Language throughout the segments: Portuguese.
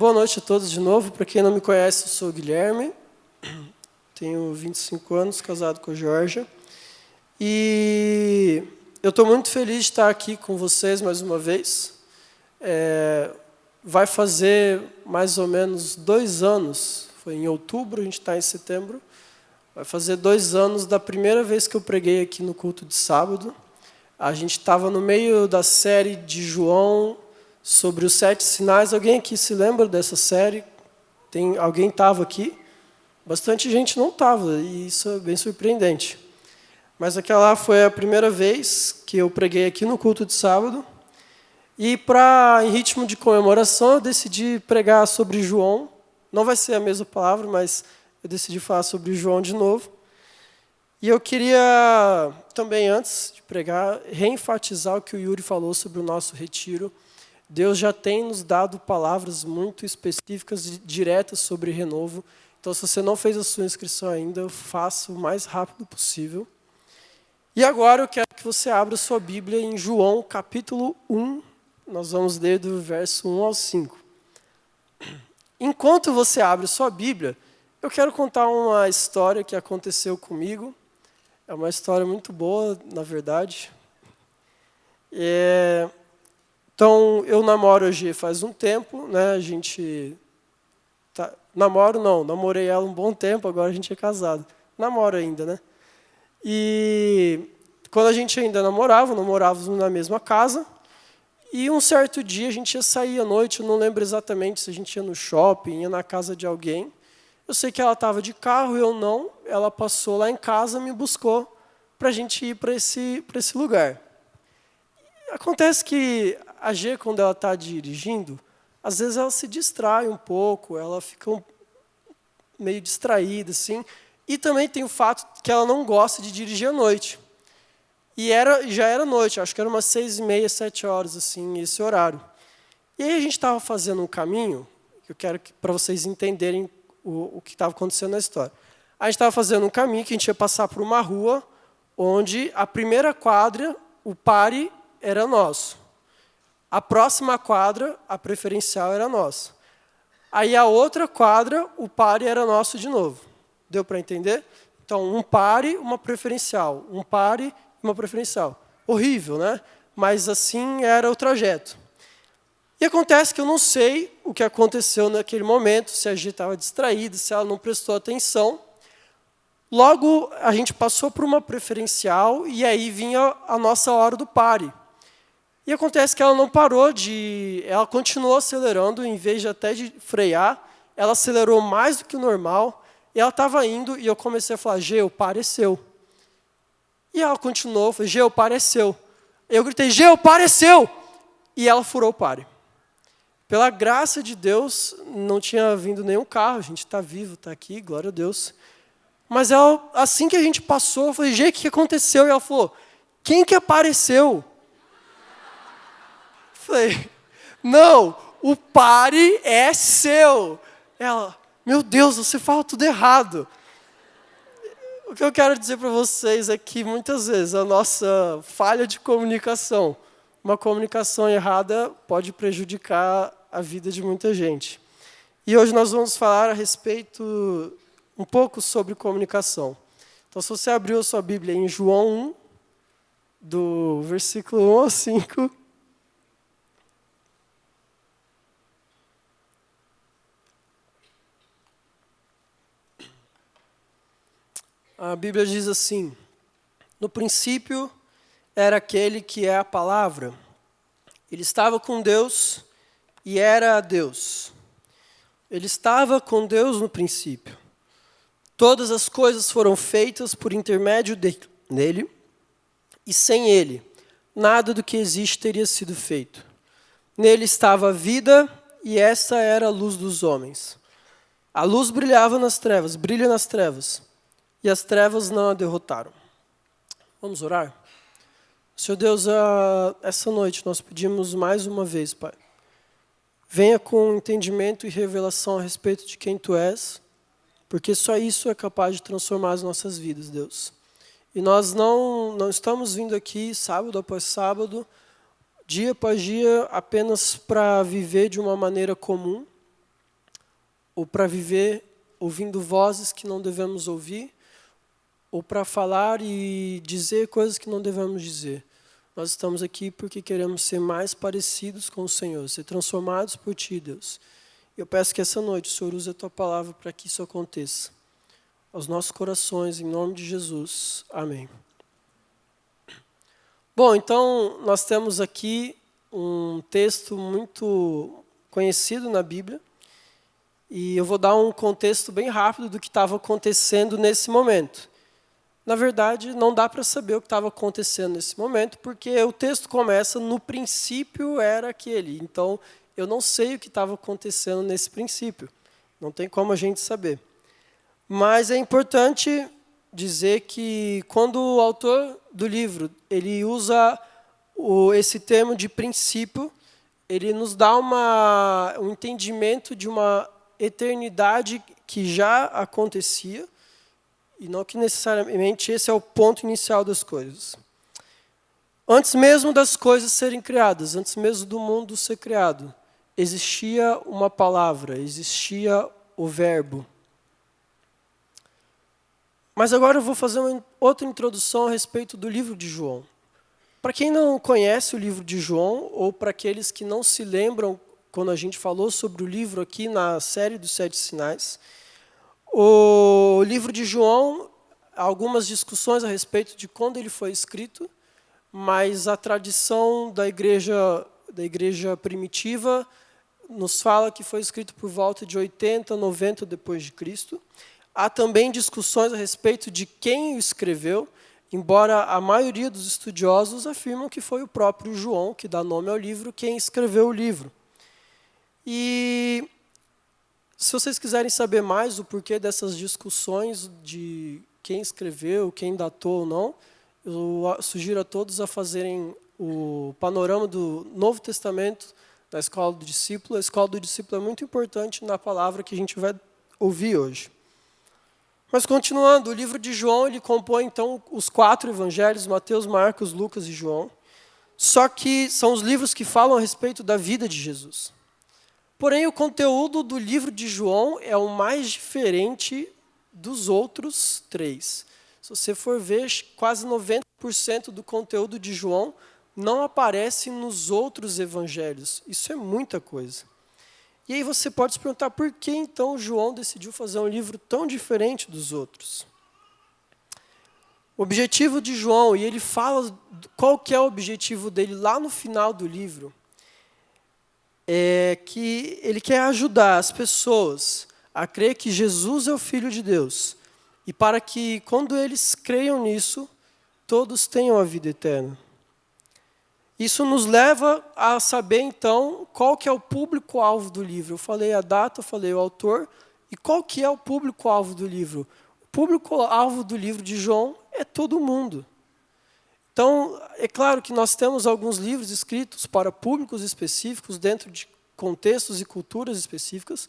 boa noite a todos de novo. Para quem não me conhece, eu sou o Guilherme, tenho 25 anos, casado com a Georgia. E eu estou muito feliz de estar aqui com vocês mais uma vez. É, vai fazer mais ou menos dois anos, foi em outubro, a gente está em setembro. Vai fazer dois anos da primeira vez que eu preguei aqui no culto de sábado. A gente estava no meio da série de João sobre os sete sinais. Alguém aqui se lembra dessa série? Tem alguém estava aqui? Bastante gente não estava e isso é bem surpreendente. Mas aquela foi a primeira vez que eu preguei aqui no culto de sábado. E para em ritmo de comemoração, eu decidi pregar sobre João. Não vai ser a mesma palavra, mas eu decidi falar sobre João de novo. E eu queria também, antes de pregar, reenfatizar o que o Yuri falou sobre o nosso retiro. Deus já tem nos dado palavras muito específicas e diretas sobre renovo. Então, se você não fez a sua inscrição ainda, faça o mais rápido possível. E agora eu quero que você abra sua Bíblia em João, capítulo 1. Nós vamos ler do verso 1 ao 5. Enquanto você abre sua Bíblia, eu quero contar uma história que aconteceu comigo é uma história muito boa, na verdade. É, então, eu namoro hoje faz um tempo, né? A gente tá, namoro não, namorei ela um bom tempo, agora a gente é casado. Namoro ainda, né? E quando a gente ainda namorava, namorávamos na mesma casa. E um certo dia a gente ia sair à noite, eu não lembro exatamente se a gente ia no shopping, ia na casa de alguém. Eu sei que ela estava de carro, eu não. Ela passou lá em casa, me buscou para a gente ir para esse, esse lugar. Acontece que a G, quando ela está dirigindo, às vezes ela se distrai um pouco, ela fica um, meio distraída, assim. E também tem o fato que ela não gosta de dirigir à noite. E era, já era noite, acho que era umas seis e meia, sete horas, assim, esse horário. E aí a gente estava fazendo um caminho, que eu quero para vocês entenderem o, o que estava acontecendo na história. A gente estava fazendo um caminho que a gente ia passar por uma rua onde a primeira quadra, o pare, era nosso. A próxima quadra, a preferencial, era nossa. Aí a outra quadra, o pare era nosso de novo. Deu para entender? Então, um pare, uma preferencial. Um pare, uma preferencial. Horrível, né? Mas assim era o trajeto. E acontece que eu não sei o que aconteceu naquele momento, se a gente estava distraída, se ela não prestou atenção. Logo, a gente passou por uma preferencial e aí vinha a nossa hora do pare. E acontece que ela não parou de... Ela continuou acelerando, em vez de até de frear, ela acelerou mais do que o normal, e ela estava indo, e eu comecei a falar, Geu, pareceu. E ela continuou, Geu, pareceu. Eu gritei, Geu, pareceu! E ela furou o pare. Pela graça de Deus, não tinha vindo nenhum carro, a gente está vivo, está aqui, glória a Deus. Mas ela, assim que a gente passou, eu falei, gente, o que aconteceu? E ela falou, quem que apareceu? Falei, não, o pare é seu. Ela, meu Deus, você fala tudo errado. O que eu quero dizer para vocês é que muitas vezes a nossa falha de comunicação, uma comunicação errada pode prejudicar a vida de muita gente. E hoje nós vamos falar a respeito um pouco sobre comunicação. Então, se você abriu a sua Bíblia em João 1, do versículo 1 ao 5, a Bíblia diz assim: No princípio era aquele que é a palavra. Ele estava com Deus e era Deus. Ele estava com Deus no princípio. Todas as coisas foram feitas por intermédio dele, e sem ele, nada do que existe teria sido feito. Nele estava a vida, e essa era a luz dos homens. A luz brilhava nas trevas, brilha nas trevas, e as trevas não a derrotaram. Vamos orar? Senhor Deus, essa noite nós pedimos mais uma vez, Pai Venha com entendimento e revelação a respeito de quem tu és, porque só isso é capaz de transformar as nossas vidas, Deus. E nós não, não estamos vindo aqui sábado após sábado, dia após dia, apenas para viver de uma maneira comum, ou para viver ouvindo vozes que não devemos ouvir, ou para falar e dizer coisas que não devemos dizer. Nós estamos aqui porque queremos ser mais parecidos com o Senhor, ser transformados por Ti, Deus. Eu peço que essa noite o Senhor use a Tua palavra para que isso aconteça. Aos nossos corações, em nome de Jesus. Amém. Bom, então nós temos aqui um texto muito conhecido na Bíblia, e eu vou dar um contexto bem rápido do que estava acontecendo nesse momento. Na verdade, não dá para saber o que estava acontecendo nesse momento, porque o texto começa no princípio era aquele. Então, eu não sei o que estava acontecendo nesse princípio. Não tem como a gente saber. Mas é importante dizer que quando o autor do livro ele usa o, esse termo de princípio, ele nos dá uma, um entendimento de uma eternidade que já acontecia, e não que necessariamente esse é o ponto inicial das coisas. Antes mesmo das coisas serem criadas, antes mesmo do mundo ser criado, existia uma palavra, existia o Verbo. Mas agora eu vou fazer uma outra introdução a respeito do livro de João. Para quem não conhece o livro de João, ou para aqueles que não se lembram quando a gente falou sobre o livro aqui na série dos Sete Sinais. O livro de João, algumas discussões a respeito de quando ele foi escrito, mas a tradição da igreja, da igreja primitiva nos fala que foi escrito por volta de 80, 90 depois de Cristo. Há também discussões a respeito de quem o escreveu, embora a maioria dos estudiosos afirmam que foi o próprio João, que dá nome ao livro, quem escreveu o livro. E se vocês quiserem saber mais o porquê dessas discussões de quem escreveu, quem datou ou não, eu sugiro a todos a fazerem o panorama do Novo Testamento da Escola do Discípulo. A Escola do Discípulo é muito importante na palavra que a gente vai ouvir hoje. Mas continuando, o livro de João, ele compõe então os quatro evangelhos, Mateus, Marcos, Lucas e João. Só que são os livros que falam a respeito da vida de Jesus. Porém, o conteúdo do livro de João é o mais diferente dos outros três. Se você for ver, quase 90% do conteúdo de João não aparece nos outros evangelhos. Isso é muita coisa. E aí você pode se perguntar por que então João decidiu fazer um livro tão diferente dos outros. O objetivo de João, e ele fala qual que é o objetivo dele lá no final do livro, é que ele quer ajudar as pessoas a crer que Jesus é o Filho de Deus. E para que, quando eles creiam nisso, todos tenham a vida eterna. Isso nos leva a saber, então, qual que é o público-alvo do livro. Eu falei a data, eu falei o autor, e qual que é o público-alvo do livro? O público-alvo do livro de João é todo mundo. Então, é claro que nós temos alguns livros escritos para públicos específicos, dentro de contextos e culturas específicas,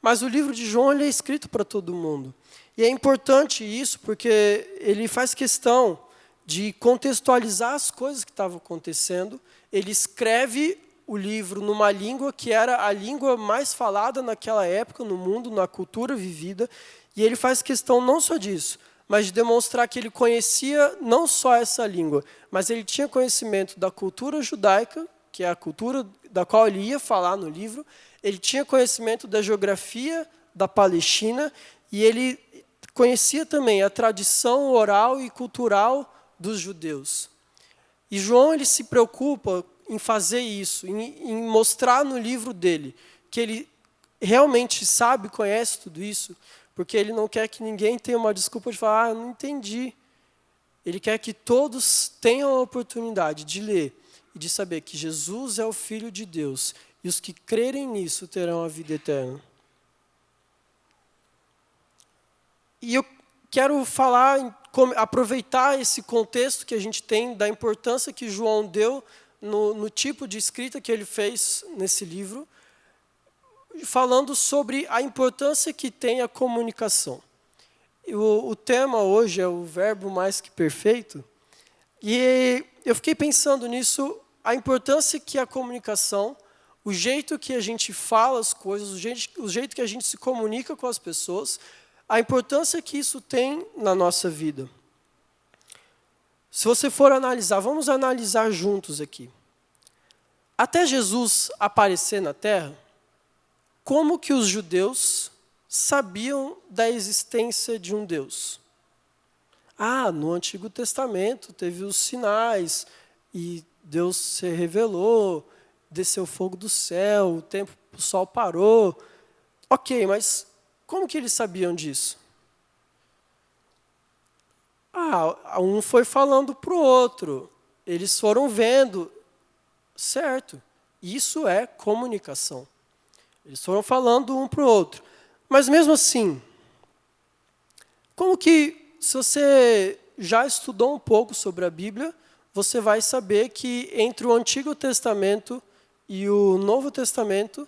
mas o livro de João ele é escrito para todo mundo. E é importante isso porque ele faz questão de contextualizar as coisas que estavam acontecendo. Ele escreve o livro numa língua que era a língua mais falada naquela época no mundo, na cultura vivida, e ele faz questão não só disso, mas de demonstrar que ele conhecia não só essa língua, mas ele tinha conhecimento da cultura judaica, que é a cultura da qual ele ia falar no livro, ele tinha conhecimento da geografia da Palestina e ele conhecia também a tradição oral e cultural dos judeus. E João ele se preocupa em fazer isso, em, em mostrar no livro dele que ele realmente sabe, conhece tudo isso, porque ele não quer que ninguém tenha uma desculpa de falar, ah, não entendi. Ele quer que todos tenham a oportunidade de ler e de saber que Jesus é o Filho de Deus e os que crerem nisso terão a vida eterna. E eu quero falar, aproveitar esse contexto que a gente tem da importância que João deu no, no tipo de escrita que ele fez nesse livro falando sobre a importância que tem a comunicação. O, o, tema hoje é o verbo mais que perfeito, e eu fiquei pensando nisso, a importância que a comunicação, o jeito que a gente fala as coisas, o jeito, o jeito que a gente se comunica com as pessoas, a importância que isso tem na nossa vida. Se você for analisar, vamos analisar juntos aqui. Até Jesus aparecer na terra, como que os judeus sabiam da existência de um Deus? Ah, no Antigo Testamento teve os sinais e Deus se revelou, desceu fogo do céu, o tempo, o sol parou. Ok, mas como que eles sabiam disso? Ah, um foi falando para o outro. Eles foram vendo. Certo. Isso é comunicação. Eles foram falando um para o outro. Mas mesmo assim, como que, se você já estudou um pouco sobre a Bíblia, você vai saber que entre o Antigo Testamento e o Novo Testamento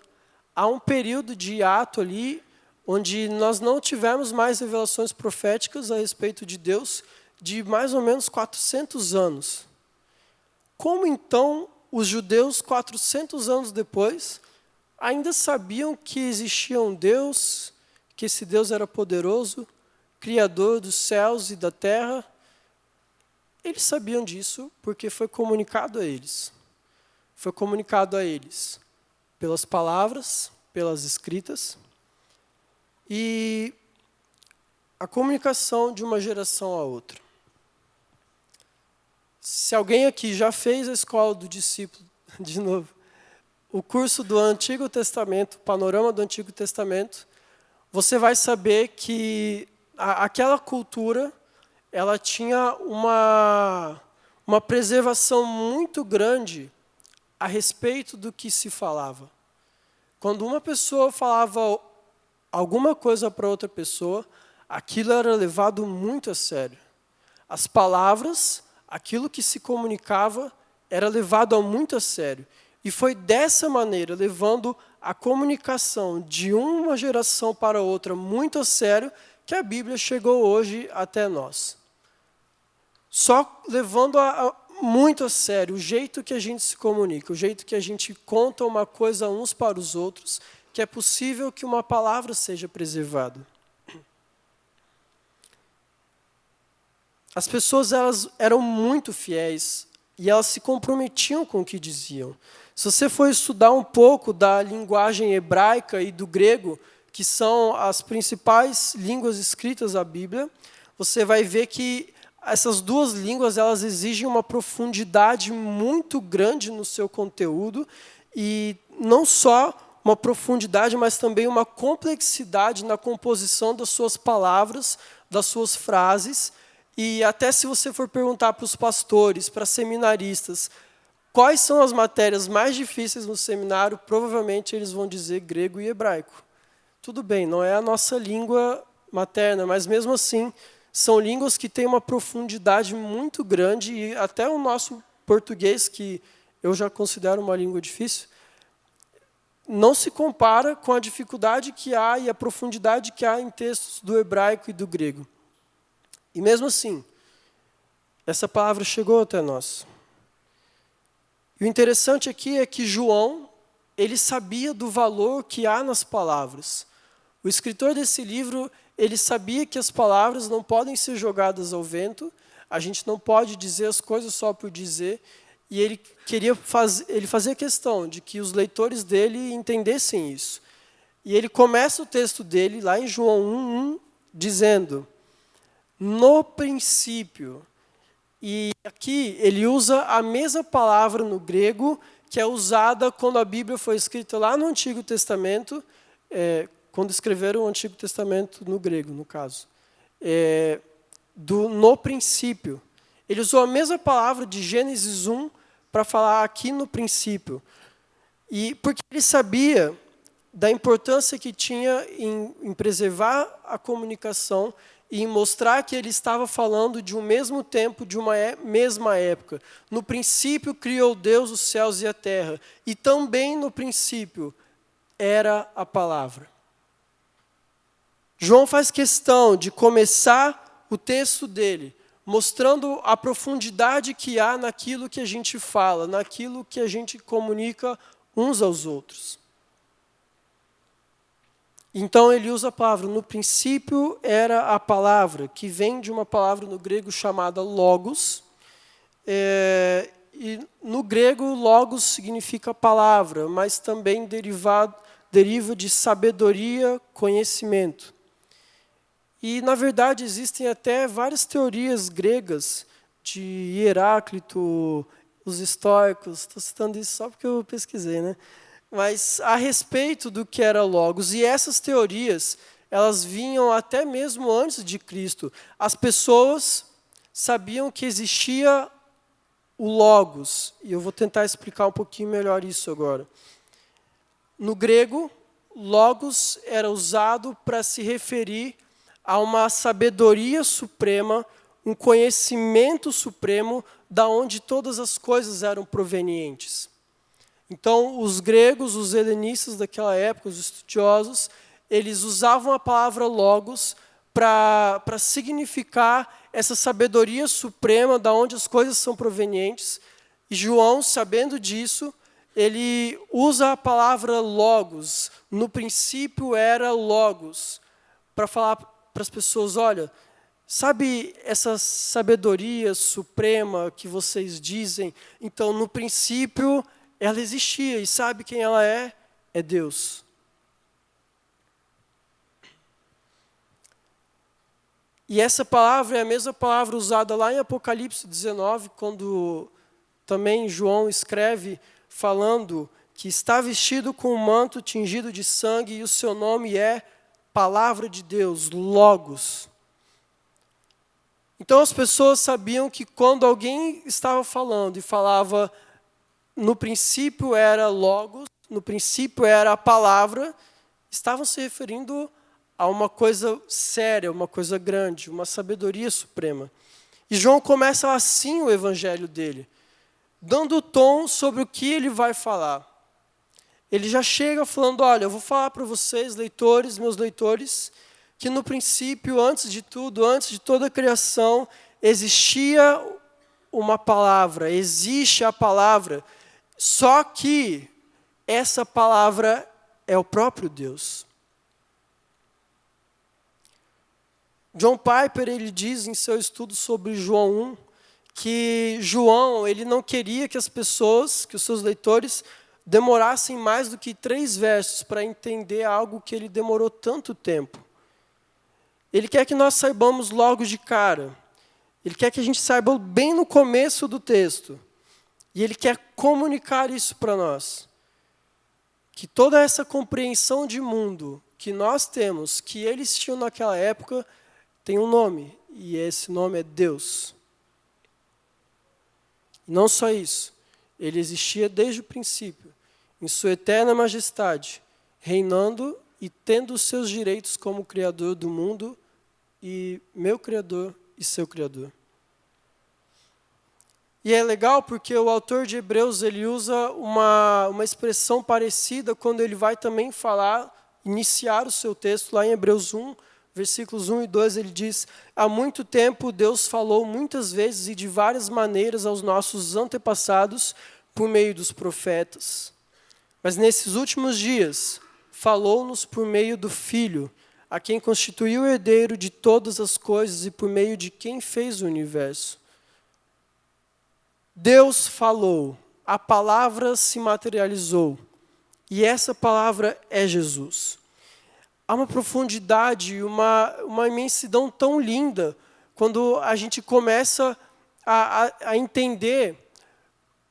há um período de ato ali onde nós não tivemos mais revelações proféticas a respeito de Deus de mais ou menos 400 anos. Como então os judeus, 400 anos depois, ainda sabiam que existia um Deus, que esse Deus era poderoso, criador dos céus e da terra? Eles sabiam disso porque foi comunicado a eles. Foi comunicado a eles pelas palavras, pelas escritas. E a comunicação de uma geração a outra. Se alguém aqui já fez a escola do discípulo, de novo, o curso do Antigo Testamento, panorama do Antigo Testamento, você vai saber que a, aquela cultura ela tinha uma, uma preservação muito grande a respeito do que se falava. Quando uma pessoa falava alguma coisa para outra pessoa, aquilo era levado muito a sério. As palavras, aquilo que se comunicava, era levado muito a sério. E foi dessa maneira, levando a comunicação de uma geração para outra muito a sério, que a Bíblia chegou hoje até nós. Só levando a, a, muito a sério o jeito que a gente se comunica, o jeito que a gente conta uma coisa uns para os outros, que é possível que uma palavra seja preservada. As pessoas elas eram muito fiéis e elas se comprometiam com o que diziam. Se você for estudar um pouco da linguagem hebraica e do grego, que são as principais línguas escritas da Bíblia, você vai ver que essas duas línguas elas exigem uma profundidade muito grande no seu conteúdo e não só uma profundidade, mas também uma complexidade na composição das suas palavras, das suas frases. E até se você for perguntar para os pastores, para seminaristas, quais são as matérias mais difíceis no seminário, provavelmente eles vão dizer grego e hebraico. Tudo bem, não é a nossa língua materna, mas mesmo assim, são línguas que têm uma profundidade muito grande e até o nosso português, que eu já considero uma língua difícil, não se compara com a dificuldade que há e a profundidade que há em textos do hebraico e do grego. E mesmo assim, essa palavra chegou até nós. E o interessante aqui é que João, ele sabia do valor que há nas palavras. O escritor desse livro, ele sabia que as palavras não podem ser jogadas ao vento, a gente não pode dizer as coisas só por dizer, e ele queria ele fazia questão de que os leitores dele entendessem isso. E ele começa o texto dele lá em João 1:1 dizendo: "No princípio". E aqui ele usa a mesma palavra no grego que é usada quando a Bíblia foi escrita lá no Antigo Testamento, é, quando escreveram o Antigo Testamento no grego, no caso. É, do no princípio. Ele usou a mesma palavra de Gênesis 1 para falar aqui no princípio. E porque ele sabia da importância que tinha em, em preservar a comunicação e em mostrar que ele estava falando de um mesmo tempo, de uma é, mesma época. No princípio criou Deus os céus e a terra, e também no princípio era a palavra. João faz questão de começar o texto dele mostrando a profundidade que há naquilo que a gente fala, naquilo que a gente comunica uns aos outros. Então ele usa a palavra. No princípio era a palavra, que vem de uma palavra no grego chamada logos. É, e no grego, logos significa palavra, mas também derivado, deriva de sabedoria, conhecimento. E, na verdade, existem até várias teorias gregas de Heráclito, os estoicos, estou citando isso só porque eu pesquisei, né? Mas a respeito do que era Logos. E essas teorias, elas vinham até mesmo antes de Cristo. As pessoas sabiam que existia o Logos, e eu vou tentar explicar um pouquinho melhor isso agora. No grego, Logos era usado para se referir a uma sabedoria suprema, um conhecimento supremo da onde todas as coisas eram provenientes. Então, os gregos, os helenistas daquela época, os estudiosos, eles usavam a palavra logos para significar essa sabedoria suprema da onde as coisas são provenientes. E João, sabendo disso, ele usa a palavra logos. No princípio era logos, para falar para as pessoas, olha, sabe essa sabedoria suprema que vocês dizem? Então, no princípio ela existia e sabe quem ela é? É Deus. E essa palavra é a mesma palavra usada lá em Apocalipse 19, quando também João escreve falando que está vestido com um manto tingido de sangue e o seu nome é Palavra de Deus, Logos. Então as pessoas sabiam que quando alguém estava falando e falava no princípio era Logos, no princípio era a palavra, estavam se referindo a uma coisa séria, uma coisa grande, uma sabedoria suprema. E João começa assim o evangelho dele, dando o tom sobre o que ele vai falar. Ele já chega falando: olha, eu vou falar para vocês, leitores, meus leitores, que no princípio, antes de tudo, antes de toda a criação, existia uma palavra, existe a palavra só que essa palavra é o próprio Deus. John Piper ele diz em seu estudo sobre João 1 que João ele não queria que as pessoas, que os seus leitores demorassem mais do que três versos para entender algo que ele demorou tanto tempo. Ele quer que nós saibamos logo de cara. Ele quer que a gente saiba bem no começo do texto. E ele quer comunicar isso para nós. Que toda essa compreensão de mundo que nós temos, que eles tinham naquela época, tem um nome, e esse nome é Deus. Não só isso, ele existia desde o princípio, em sua eterna majestade, reinando e tendo os seus direitos como Criador do mundo e meu Criador e seu Criador. E é legal porque o autor de Hebreus ele usa uma, uma expressão parecida quando ele vai também falar, iniciar o seu texto lá em Hebreus 1, versículos 1 e 2, ele diz: Há muito tempo Deus falou muitas vezes e de várias maneiras aos nossos antepassados por meio dos profetas. Mas nesses últimos dias, falou-nos por meio do Filho, a quem constituiu o herdeiro de todas as coisas e por meio de quem fez o universo. Deus falou, a palavra se materializou, e essa palavra é Jesus. Há uma profundidade, uma, uma imensidão tão linda quando a gente começa a, a, a entender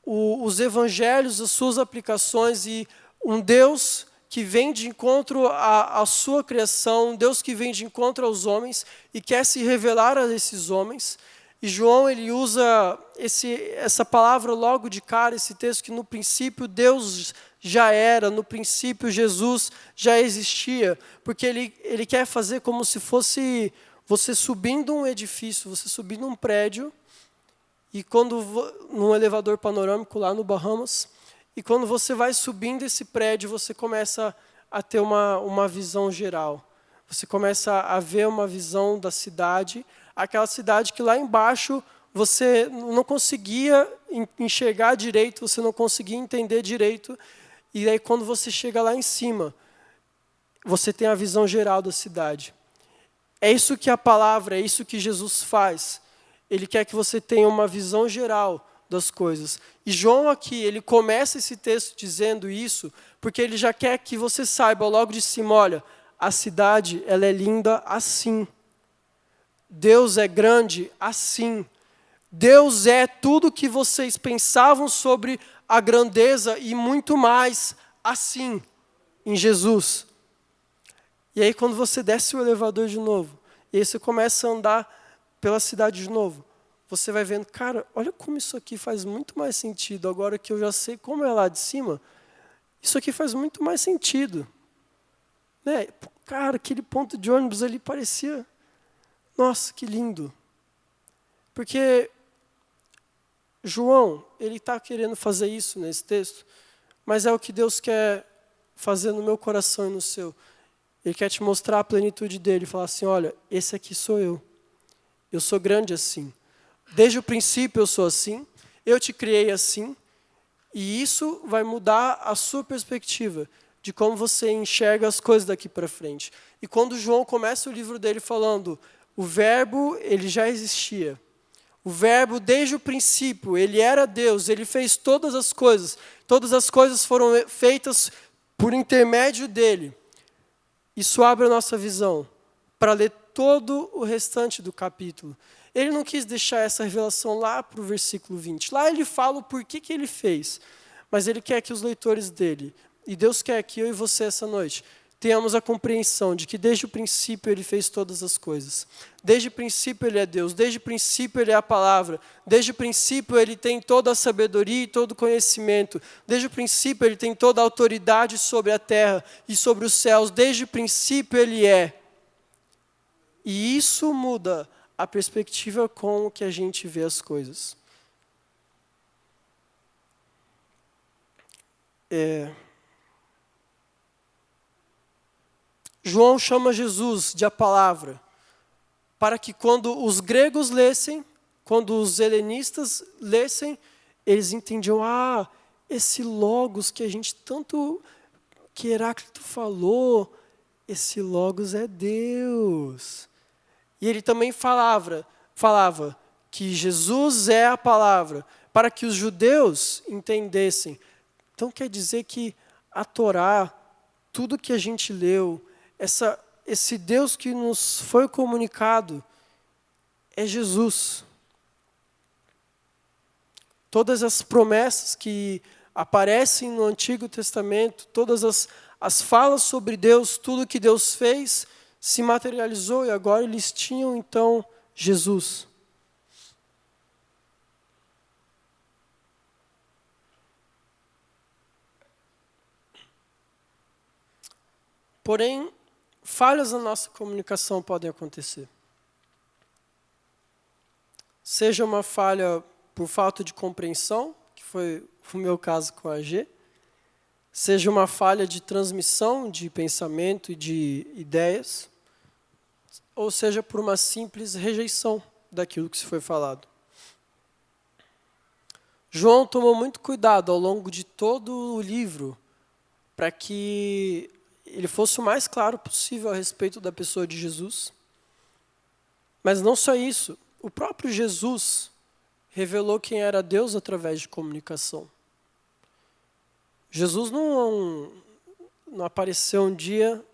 o, os evangelhos, as suas aplicações e um Deus que vem de encontro à, à sua criação, um Deus que vem de encontro aos homens e quer se revelar a esses homens. E João ele usa esse, essa palavra logo de cara, esse texto que no princípio Deus já era, no princípio Jesus já existia, porque ele, ele quer fazer como se fosse você subindo um edifício, você subindo um prédio, e quando num elevador panorâmico lá no Bahamas, e quando você vai subindo esse prédio, você começa a ter uma, uma visão geral. Você começa a ver uma visão da cidade, aquela cidade que lá embaixo você não conseguia enxergar direito, você não conseguia entender direito. E aí, quando você chega lá em cima, você tem a visão geral da cidade. É isso que a palavra, é isso que Jesus faz. Ele quer que você tenha uma visão geral das coisas. E João aqui, ele começa esse texto dizendo isso, porque ele já quer que você saiba logo de cima, olha, a cidade, ela é linda assim. Deus é grande assim. Deus é tudo que vocês pensavam sobre a grandeza e muito mais assim em Jesus. E aí quando você desce o elevador de novo, e aí você começa a andar pela cidade de novo, você vai vendo, cara, olha como isso aqui faz muito mais sentido agora que eu já sei como é lá de cima. Isso aqui faz muito mais sentido. Né? Cara, aquele ponto de ônibus ali parecia, nossa, que lindo. Porque João, ele está querendo fazer isso nesse texto, mas é o que Deus quer fazer no meu coração e no seu. Ele quer te mostrar a plenitude dele, falar assim: olha, esse aqui sou eu. Eu sou grande assim. Desde o princípio eu sou assim, eu te criei assim, e isso vai mudar a sua perspectiva de como você enxerga as coisas daqui para frente. E quando João começa o livro dele falando, o verbo, ele já existia. O Verbo, desde o princípio, ele era Deus, ele fez todas as coisas. Todas as coisas foram feitas por intermédio dele. Isso abre a nossa visão para ler todo o restante do capítulo. Ele não quis deixar essa revelação lá para o versículo 20. Lá ele fala o porquê que ele fez. Mas ele quer que os leitores dele, e Deus quer que eu e você essa noite, tenhamos a compreensão de que desde o princípio Ele fez todas as coisas. Desde o princípio Ele é Deus, desde o princípio Ele é a palavra, desde o princípio Ele tem toda a sabedoria e todo o conhecimento, desde o princípio Ele tem toda a autoridade sobre a terra e sobre os céus, desde o princípio Ele é. E isso muda a perspectiva com que a gente vê as coisas. É, João chama Jesus de a palavra, para que quando os gregos lessem, quando os helenistas lessem, eles entendiam, ah, esse logos que a gente tanto, que Heráclito falou, esse logos é Deus. E ele também falava, falava que Jesus é a palavra, para que os judeus entendessem. Então quer dizer que a Torá, tudo que a gente leu, essa, esse Deus que nos foi comunicado é Jesus. Todas as promessas que aparecem no Antigo Testamento, todas as, as falas sobre Deus, tudo que Deus fez, se materializou e agora eles tinham então Jesus. Porém, falhas na nossa comunicação podem acontecer. Seja uma falha por falta de compreensão, que foi o meu caso com a G, seja uma falha de transmissão de pensamento e de ideias, ou seja por uma simples rejeição daquilo que se foi falado. João tomou muito cuidado ao longo de todo o livro para que ele fosse o mais claro possível a respeito da pessoa de Jesus. Mas não só isso, o próprio Jesus revelou quem era Deus através de comunicação. Jesus não, não apareceu um dia,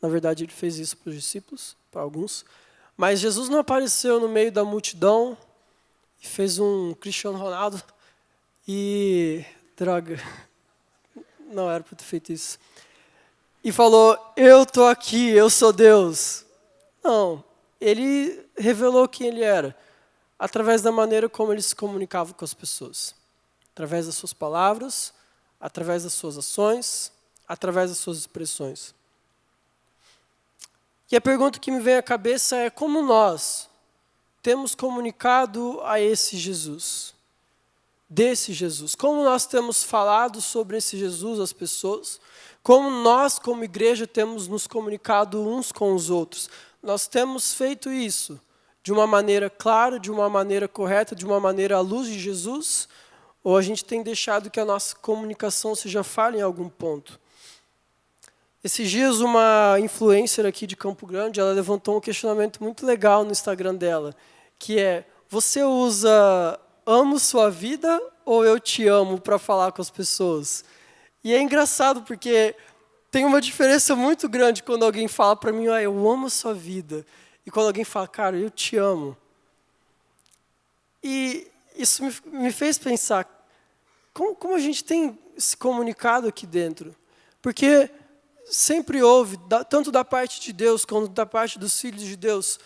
na verdade ele fez isso para os discípulos, para alguns, mas Jesus não apareceu no meio da multidão e fez um Cristiano Ronaldo e droga, não era para ter feito isso e falou: Eu estou aqui, eu sou Deus. Não, ele revelou quem ele era, através da maneira como ele se comunicava com as pessoas, através das suas palavras, através das suas ações, através das suas expressões. E a pergunta que me vem à cabeça é: como nós temos comunicado a esse Jesus? Desse Jesus? Como nós temos falado sobre esse Jesus às pessoas? Como nós, como igreja, temos nos comunicado uns com os outros. Nós temos feito isso de uma maneira clara, de uma maneira correta, de uma maneira à luz de Jesus? Ou a gente tem deixado que a nossa comunicação seja falha em algum ponto? Esses dias, uma influencer aqui de Campo Grande, ela levantou um questionamento muito legal no Instagram dela, que é: você usa amo sua vida ou eu te amo para falar com as pessoas? E é engraçado porque tem uma diferença muito grande quando alguém fala para mim, ah, eu amo sua vida, e quando alguém fala, cara, eu te amo. E isso me, me fez pensar, como, como a gente tem se comunicado aqui dentro? Porque sempre houve, tanto da parte de Deus quanto da parte dos filhos de Deus,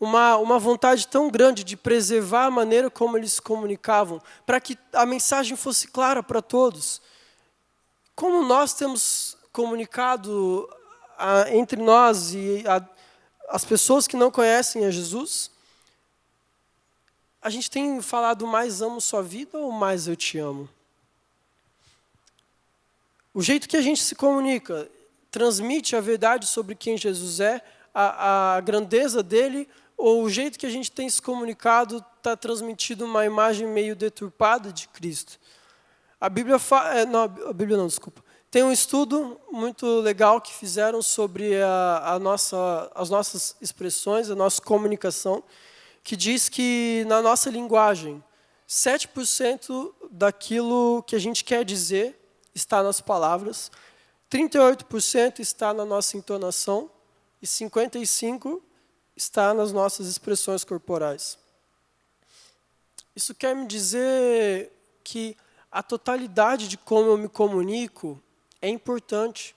uma, uma vontade tão grande de preservar a maneira como eles se comunicavam, para que a mensagem fosse clara para todos. Como nós temos comunicado a, entre nós e a, as pessoas que não conhecem a Jesus, a gente tem falado mais amo sua vida ou mais eu te amo? O jeito que a gente se comunica transmite a verdade sobre quem Jesus é, a, a grandeza dele, ou o jeito que a gente tem se comunicado está transmitindo uma imagem meio deturpada de Cristo? A Bíblia fala. É, não, a Bíblia não, desculpa. Tem um estudo muito legal que fizeram sobre a, a nossa, as nossas expressões, a nossa comunicação, que diz que na nossa linguagem, 7% daquilo que a gente quer dizer está nas palavras, 38% está na nossa entonação e 55% está nas nossas expressões corporais. Isso quer me dizer que a totalidade de como eu me comunico é importante.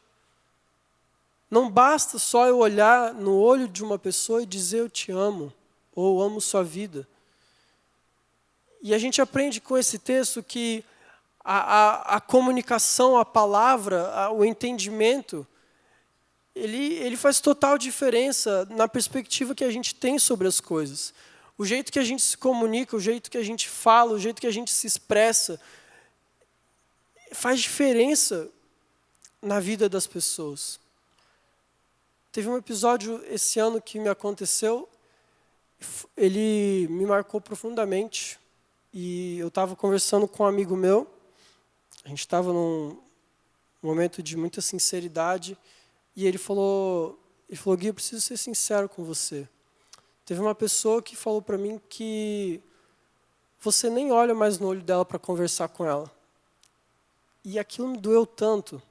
Não basta só eu olhar no olho de uma pessoa e dizer eu te amo, ou amo sua vida. E a gente aprende com esse texto que a, a, a comunicação, a palavra, a, o entendimento, ele, ele faz total diferença na perspectiva que a gente tem sobre as coisas. O jeito que a gente se comunica, o jeito que a gente fala, o jeito que a gente se expressa, faz diferença na vida das pessoas. Teve um episódio esse ano que me aconteceu, ele me marcou profundamente. E eu estava conversando com um amigo meu, a gente estava num momento de muita sinceridade, e ele falou, ele falou, Gui, eu preciso ser sincero com você. Teve uma pessoa que falou para mim que você nem olha mais no olho dela para conversar com ela. E aquilo me doeu tanto,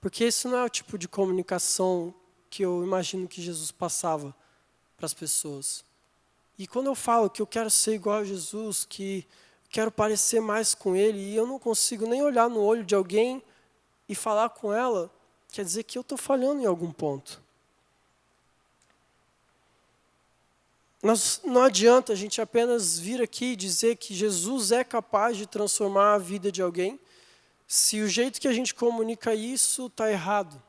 porque esse não é o tipo de comunicação que eu imagino que Jesus passava para as pessoas. E quando eu falo que eu quero ser igual a Jesus, que quero parecer mais com Ele, e eu não consigo nem olhar no olho de alguém e falar com ela, quer dizer que eu estou falhando em algum ponto. Nós, não adianta a gente apenas vir aqui e dizer que Jesus é capaz de transformar a vida de alguém, se o jeito que a gente comunica isso está errado.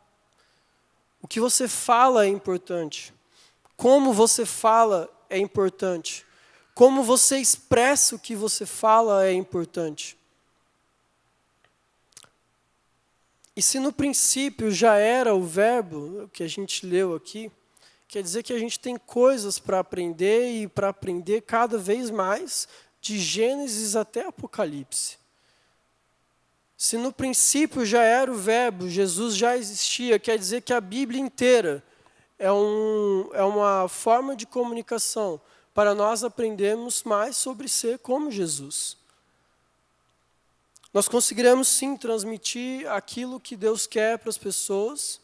O que você fala é importante. Como você fala é importante. Como você expressa o que você fala é importante. E se no princípio já era o verbo que a gente leu aqui, quer dizer que a gente tem coisas para aprender e para aprender cada vez mais, de Gênesis até Apocalipse. Se no princípio já era o Verbo, Jesus já existia, quer dizer que a Bíblia inteira é, um, é uma forma de comunicação para nós aprendermos mais sobre ser como Jesus. Nós conseguiremos sim transmitir aquilo que Deus quer para as pessoas,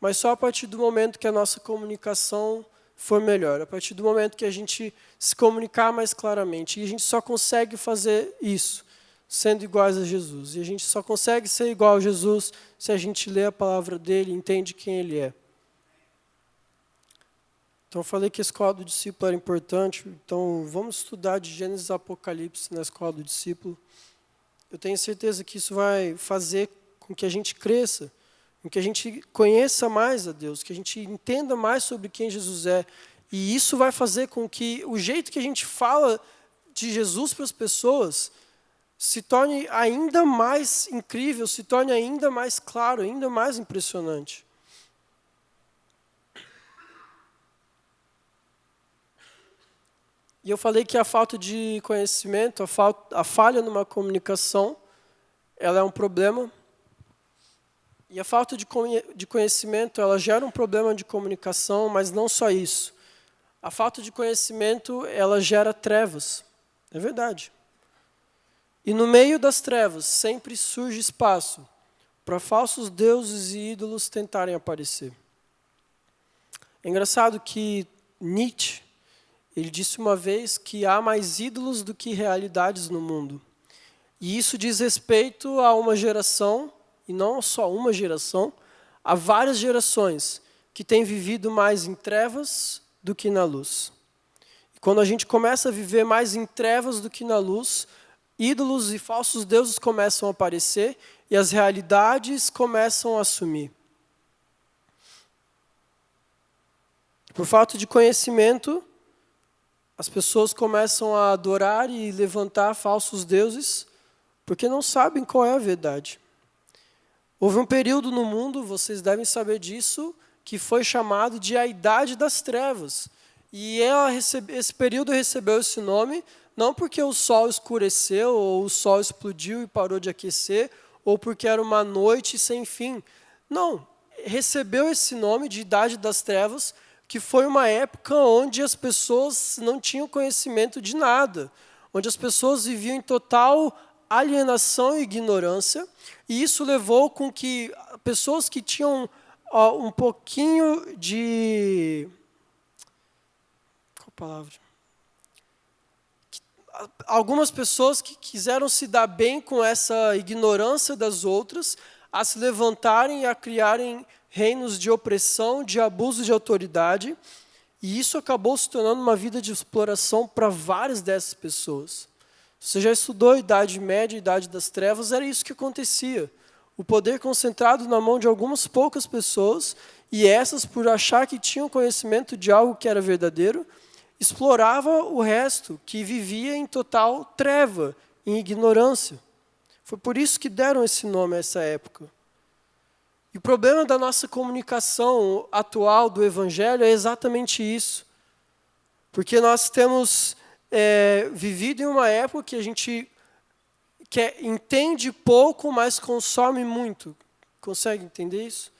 mas só a partir do momento que a nossa comunicação for melhor, a partir do momento que a gente se comunicar mais claramente. E a gente só consegue fazer isso sendo iguais a Jesus. E a gente só consegue ser igual a Jesus se a gente lê a palavra dele entende quem ele é. Então, eu falei que a escola do discípulo era importante, então vamos estudar de Gênesis a Apocalipse na escola do discípulo. Eu tenho certeza que isso vai fazer com que a gente cresça, com que a gente conheça mais a Deus, que a gente entenda mais sobre quem Jesus é. E isso vai fazer com que o jeito que a gente fala de Jesus para as pessoas se torne ainda mais incrível, se torne ainda mais claro, ainda mais impressionante. E eu falei que a falta de conhecimento, a, falta, a falha numa comunicação, ela é um problema. E a falta de, de conhecimento, ela gera um problema de comunicação, mas não só isso. A falta de conhecimento, ela gera trevas. É verdade. E no meio das trevas sempre surge espaço para falsos deuses e ídolos tentarem aparecer. É engraçado que Nietzsche, ele disse uma vez que há mais ídolos do que realidades no mundo. E isso diz respeito a uma geração, e não só uma geração, a várias gerações que têm vivido mais em trevas do que na luz. E quando a gente começa a viver mais em trevas do que na luz, ídolos e falsos deuses começam a aparecer e as realidades começam a assumir. Por falta de conhecimento, as pessoas começam a adorar e levantar falsos deuses porque não sabem qual é a verdade. Houve um período no mundo, vocês devem saber disso, que foi chamado de a Idade das Trevas. E recebe, esse período recebeu esse nome não porque o sol escureceu, ou o sol explodiu e parou de aquecer, ou porque era uma noite sem fim. Não, recebeu esse nome de Idade das Trevas que foi uma época onde as pessoas não tinham conhecimento de nada, onde as pessoas viviam em total alienação e ignorância, e isso levou com que pessoas que tinham ó, um pouquinho de qual palavra? Algumas pessoas que quiseram se dar bem com essa ignorância das outras, a se levantarem e a criarem reinos de opressão, de abuso de autoridade, e isso acabou se tornando uma vida de exploração para várias dessas pessoas. Você já estudou a Idade Média, a Idade das Trevas, era isso que acontecia. O poder concentrado na mão de algumas poucas pessoas, e essas, por achar que tinham conhecimento de algo que era verdadeiro, explorava o resto, que vivia em total treva, em ignorância. Foi por isso que deram esse nome a essa época. E o problema da nossa comunicação atual do Evangelho é exatamente isso. Porque nós temos é, vivido em uma época que a gente quer, entende pouco, mas consome muito. Consegue entender isso?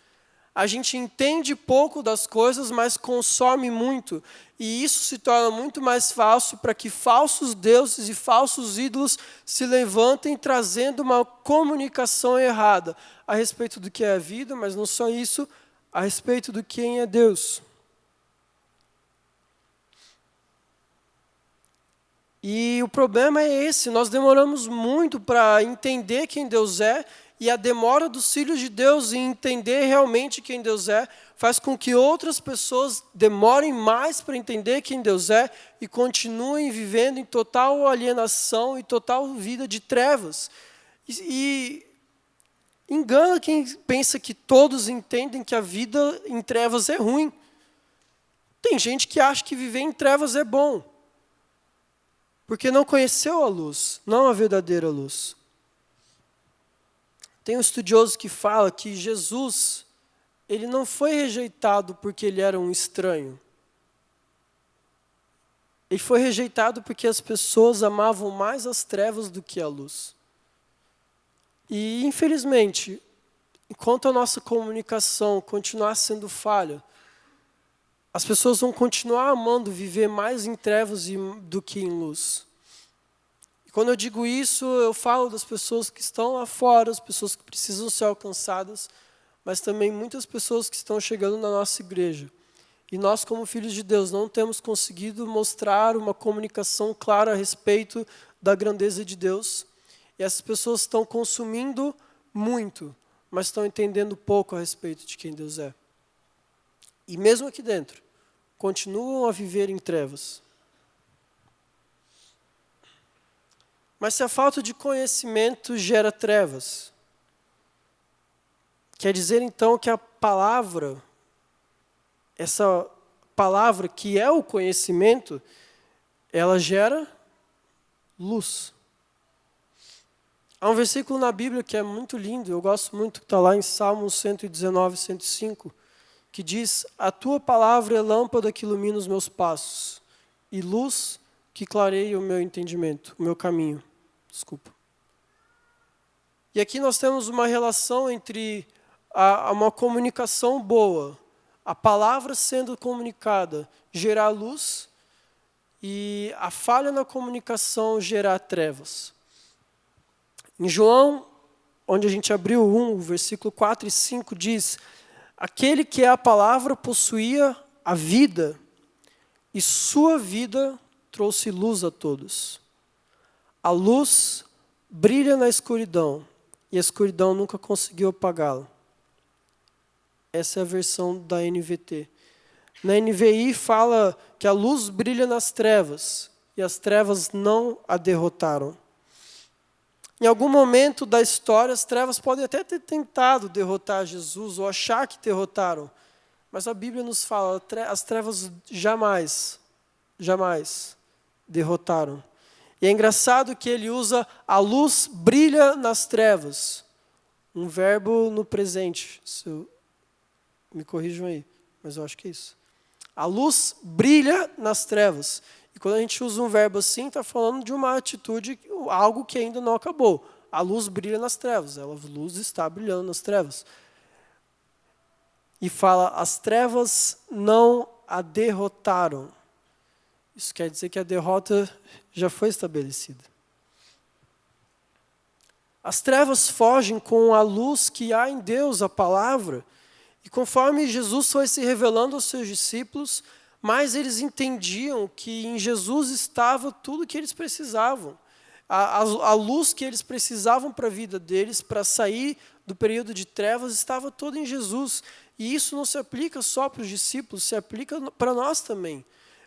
A gente entende pouco das coisas, mas consome muito. E isso se torna muito mais fácil para que falsos deuses e falsos ídolos se levantem trazendo uma comunicação errada a respeito do que é a vida, mas não só isso, a respeito do quem é Deus. E o problema é esse, nós demoramos muito para entender quem Deus é e a demora dos filhos de Deus em entender realmente quem Deus é faz com que outras pessoas demorem mais para entender quem Deus é e continuem vivendo em total alienação e total vida de trevas. E, e engana quem pensa que todos entendem que a vida em trevas é ruim. Tem gente que acha que viver em trevas é bom, porque não conheceu a luz, não a verdadeira luz. Tem um estudioso que fala que Jesus, ele não foi rejeitado porque ele era um estranho. Ele foi rejeitado porque as pessoas amavam mais as trevas do que a luz. E, infelizmente, enquanto a nossa comunicação continuar sendo falha, as pessoas vão continuar amando viver mais em trevas do que em luz. E quando eu digo isso, eu falo das pessoas que estão lá fora, as pessoas que precisam ser alcançadas, mas também muitas pessoas que estão chegando na nossa igreja. E nós, como filhos de Deus, não temos conseguido mostrar uma comunicação clara a respeito da grandeza de Deus. E essas pessoas estão consumindo muito, mas estão entendendo pouco a respeito de quem Deus é. E mesmo aqui dentro, continuam a viver em trevas. Mas se a falta de conhecimento gera trevas, quer dizer então que a palavra, essa palavra que é o conhecimento, ela gera luz. Há um versículo na Bíblia que é muito lindo, eu gosto muito, que está lá em Salmos 119, 105, que diz: A tua palavra é lâmpada que ilumina os meus passos e luz que clareie o meu entendimento, o meu caminho. Desculpa. E aqui nós temos uma relação entre a, uma comunicação boa, a palavra sendo comunicada gerar luz e a falha na comunicação gerar trevas. Em João, onde a gente abriu 1, versículo 4 e 5 diz: Aquele que é a palavra possuía a vida, e sua vida trouxe luz a todos. A luz brilha na escuridão, e a escuridão nunca conseguiu apagá-la. Essa é a versão da NVT. Na NVI fala que a luz brilha nas trevas e as trevas não a derrotaram. Em algum momento da história, as trevas podem até ter tentado derrotar Jesus ou achar que derrotaram, mas a Bíblia nos fala, as trevas jamais, jamais derrotaram. E é engraçado que ele usa a luz brilha nas trevas, um verbo no presente. me corrijam aí, mas eu acho que é isso. A luz brilha nas trevas. E quando a gente usa um verbo assim, está falando de uma atitude, algo que ainda não acabou. A luz brilha nas trevas, a luz está brilhando nas trevas. E fala: as trevas não a derrotaram. Isso quer dizer que a derrota já foi estabelecida. As trevas fogem com a luz que há em Deus, a palavra. E conforme Jesus foi se revelando aos seus discípulos, mais eles entendiam que em Jesus estava tudo o que eles precisavam. A, a, a luz que eles precisavam para a vida deles, para sair do período de trevas, estava toda em Jesus. E isso não se aplica só para os discípulos, se aplica para nós também.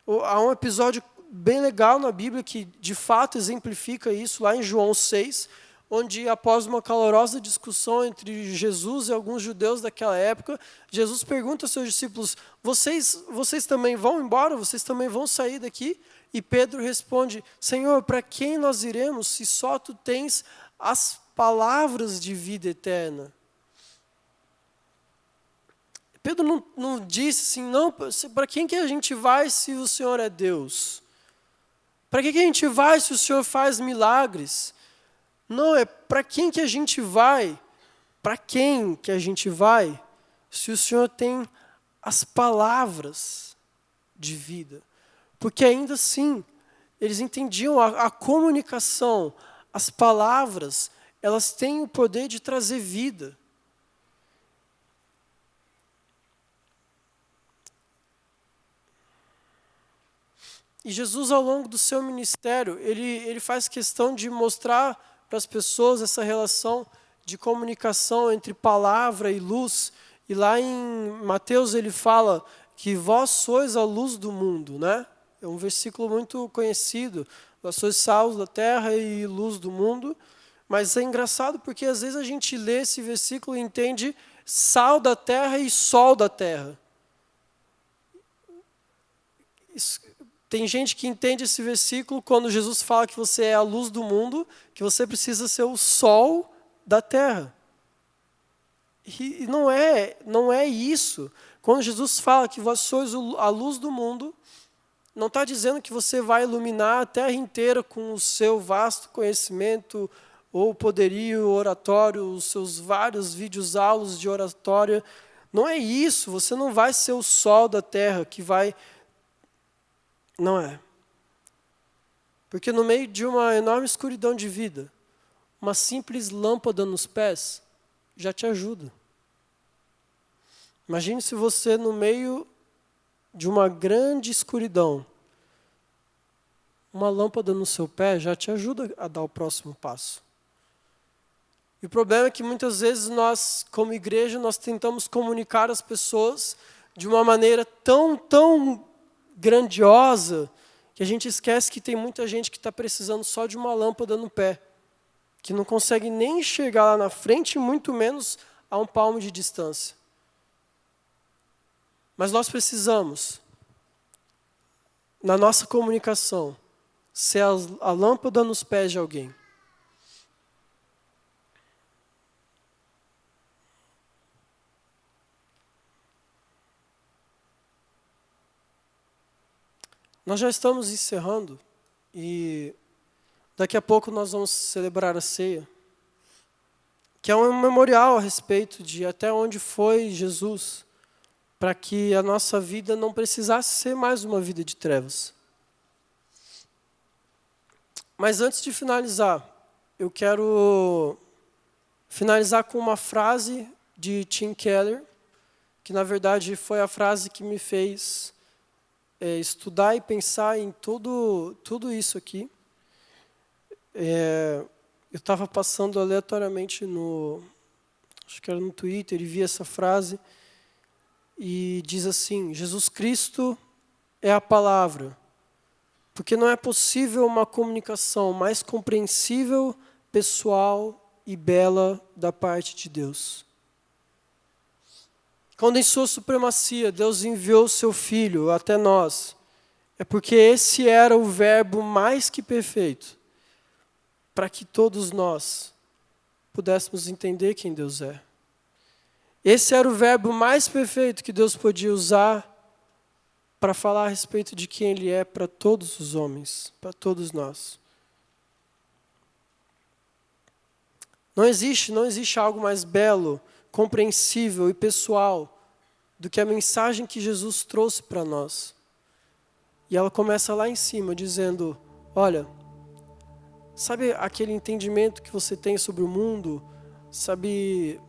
Há um episódio bem legal na Bíblia que de fato exemplifica isso, lá em João 6, onde, após uma calorosa discussão entre Jesus e alguns judeus daquela época, Jesus pergunta aos seus discípulos: vocês, vocês também vão embora? Vocês também vão sair daqui? E Pedro responde: Senhor, para quem nós iremos se só tu tens as palavras de vida eterna? Pedro não, não disse assim, não, para quem que a gente vai se o Senhor é Deus? Para que, que a gente vai se o Senhor faz milagres? Não, é para quem que a gente vai? Para quem que a gente vai? Se o Senhor tem as palavras de vida. Porque ainda assim, eles entendiam a, a comunicação, as palavras, elas têm o poder de trazer vida. E Jesus, ao longo do seu ministério, ele, ele faz questão de mostrar para as pessoas essa relação de comunicação entre palavra e luz. E lá em Mateus ele fala que vós sois a luz do mundo, né? É um versículo muito conhecido. Vós sois sal da terra e luz do mundo. Mas é engraçado porque às vezes a gente lê esse versículo e entende sal da terra e sol da terra. Isso, tem gente que entende esse versículo quando Jesus fala que você é a luz do mundo, que você precisa ser o sol da terra. E não é, não é isso. Quando Jesus fala que vós sois a luz do mundo, não está dizendo que você vai iluminar a terra inteira com o seu vasto conhecimento ou poderio oratório, os seus vários vídeos aulas de oratória. Não é isso. Você não vai ser o sol da terra que vai não é. Porque no meio de uma enorme escuridão de vida, uma simples lâmpada nos pés já te ajuda. Imagine se você, no meio de uma grande escuridão, uma lâmpada no seu pé já te ajuda a dar o próximo passo. E o problema é que muitas vezes nós, como igreja, nós tentamos comunicar às pessoas de uma maneira tão, tão grandiosa que a gente esquece que tem muita gente que está precisando só de uma lâmpada no pé, que não consegue nem enxergar lá na frente, muito menos a um palmo de distância. Mas nós precisamos, na nossa comunicação, ser a lâmpada nos pés de alguém. Nós já estamos encerrando. E daqui a pouco nós vamos celebrar a ceia, que é um memorial a respeito de até onde foi Jesus, para que a nossa vida não precisasse ser mais uma vida de trevas. Mas antes de finalizar, eu quero finalizar com uma frase de Tim Keller, que na verdade foi a frase que me fez é, estudar e pensar em tudo, tudo isso aqui. É, eu estava passando aleatoriamente no, acho que era no Twitter, e vi essa frase, e diz assim: Jesus Cristo é a palavra, porque não é possível uma comunicação mais compreensível, pessoal e bela da parte de Deus. Quando em sua supremacia Deus enviou seu Filho até nós, é porque esse era o verbo mais que perfeito para que todos nós pudéssemos entender quem Deus é. Esse era o verbo mais perfeito que Deus podia usar para falar a respeito de quem Ele é para todos os homens, para todos nós. Não existe, não existe algo mais belo compreensível e pessoal do que a mensagem que Jesus trouxe para nós. E ela começa lá em cima dizendo: Olha, sabe aquele entendimento que você tem sobre o mundo? Sabe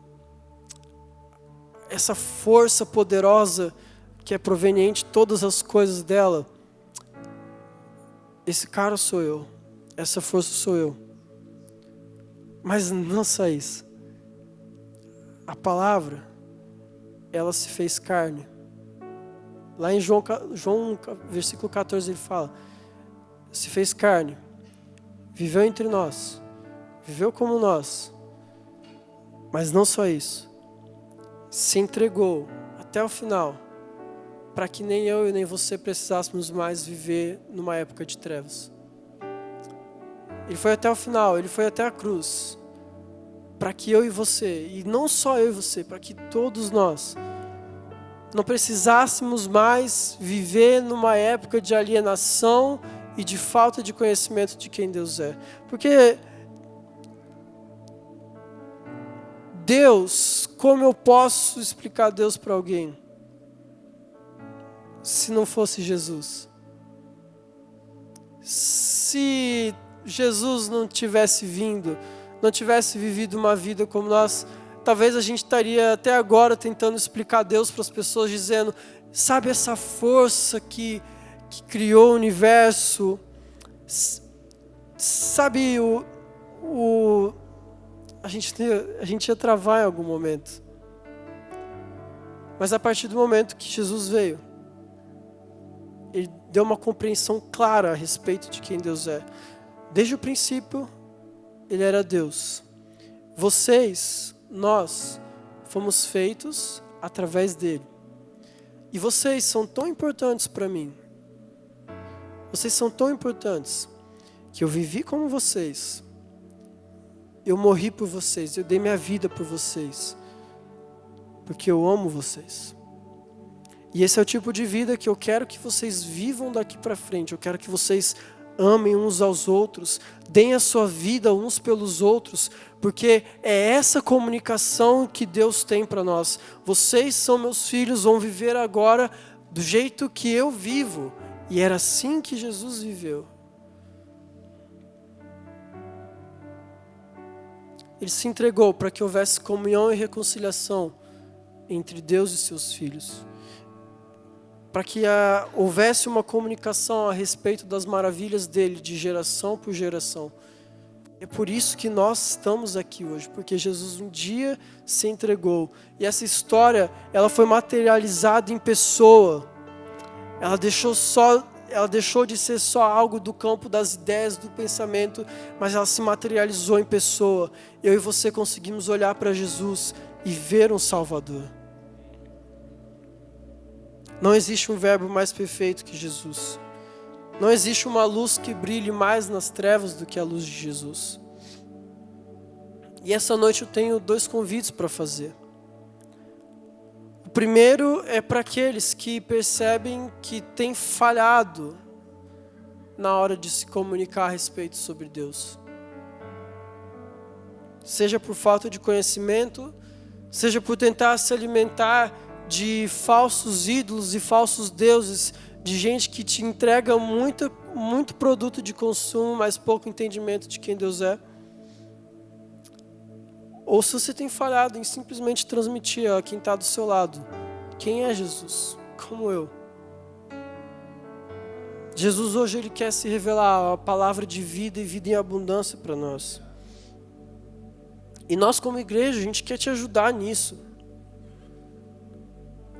essa força poderosa que é proveniente de todas as coisas dela? Esse cara sou eu, essa força sou eu. Mas não só isso a palavra, ela se fez carne. Lá em João, João versículo 14 ele fala: se fez carne, viveu entre nós, viveu como nós, mas não só isso, se entregou até o final, para que nem eu e nem você precisássemos mais viver numa época de trevas. Ele foi até o final, ele foi até a cruz, para que eu e você, e não só eu e você, para que todos nós não precisássemos mais viver numa época de alienação e de falta de conhecimento de quem Deus é. Porque Deus, como eu posso explicar Deus para alguém se não fosse Jesus? Se Jesus não tivesse vindo, não tivesse vivido uma vida como nós, talvez a gente estaria até agora tentando explicar Deus para as pessoas, dizendo: sabe essa força que, que criou o universo? Sabe o, o a gente, a gente ia travar em algum momento. Mas a partir do momento que Jesus veio, ele deu uma compreensão clara a respeito de quem Deus é. Desde o princípio, ele era Deus. Vocês, nós, fomos feitos através dele. E vocês são tão importantes para mim. Vocês são tão importantes que eu vivi como vocês. Eu morri por vocês, eu dei minha vida por vocês. Porque eu amo vocês. E esse é o tipo de vida que eu quero que vocês vivam daqui para frente. Eu quero que vocês amem uns aos outros, deem a sua vida uns pelos outros, porque é essa comunicação que Deus tem para nós. Vocês são meus filhos, vão viver agora do jeito que eu vivo, e era assim que Jesus viveu. Ele se entregou para que houvesse comunhão e reconciliação entre Deus e seus filhos para que a, houvesse uma comunicação a respeito das maravilhas dele de geração por geração. É por isso que nós estamos aqui hoje, porque Jesus um dia se entregou. E essa história, ela foi materializada em pessoa. Ela deixou só, ela deixou de ser só algo do campo das ideias, do pensamento, mas ela se materializou em pessoa. Eu e você conseguimos olhar para Jesus e ver um Salvador. Não existe um verbo mais perfeito que Jesus. Não existe uma luz que brilhe mais nas trevas do que a luz de Jesus. E essa noite eu tenho dois convites para fazer. O primeiro é para aqueles que percebem que têm falhado na hora de se comunicar a respeito sobre Deus. Seja por falta de conhecimento, seja por tentar se alimentar de falsos ídolos e falsos deuses, de gente que te entrega muito, muito produto de consumo, mas pouco entendimento de quem Deus é. Ou se você tem falhado em simplesmente transmitir a quem está do seu lado quem é Jesus, como eu. Jesus hoje ele quer se revelar a palavra de vida e vida em abundância para nós. E nós como igreja, a gente quer te ajudar nisso.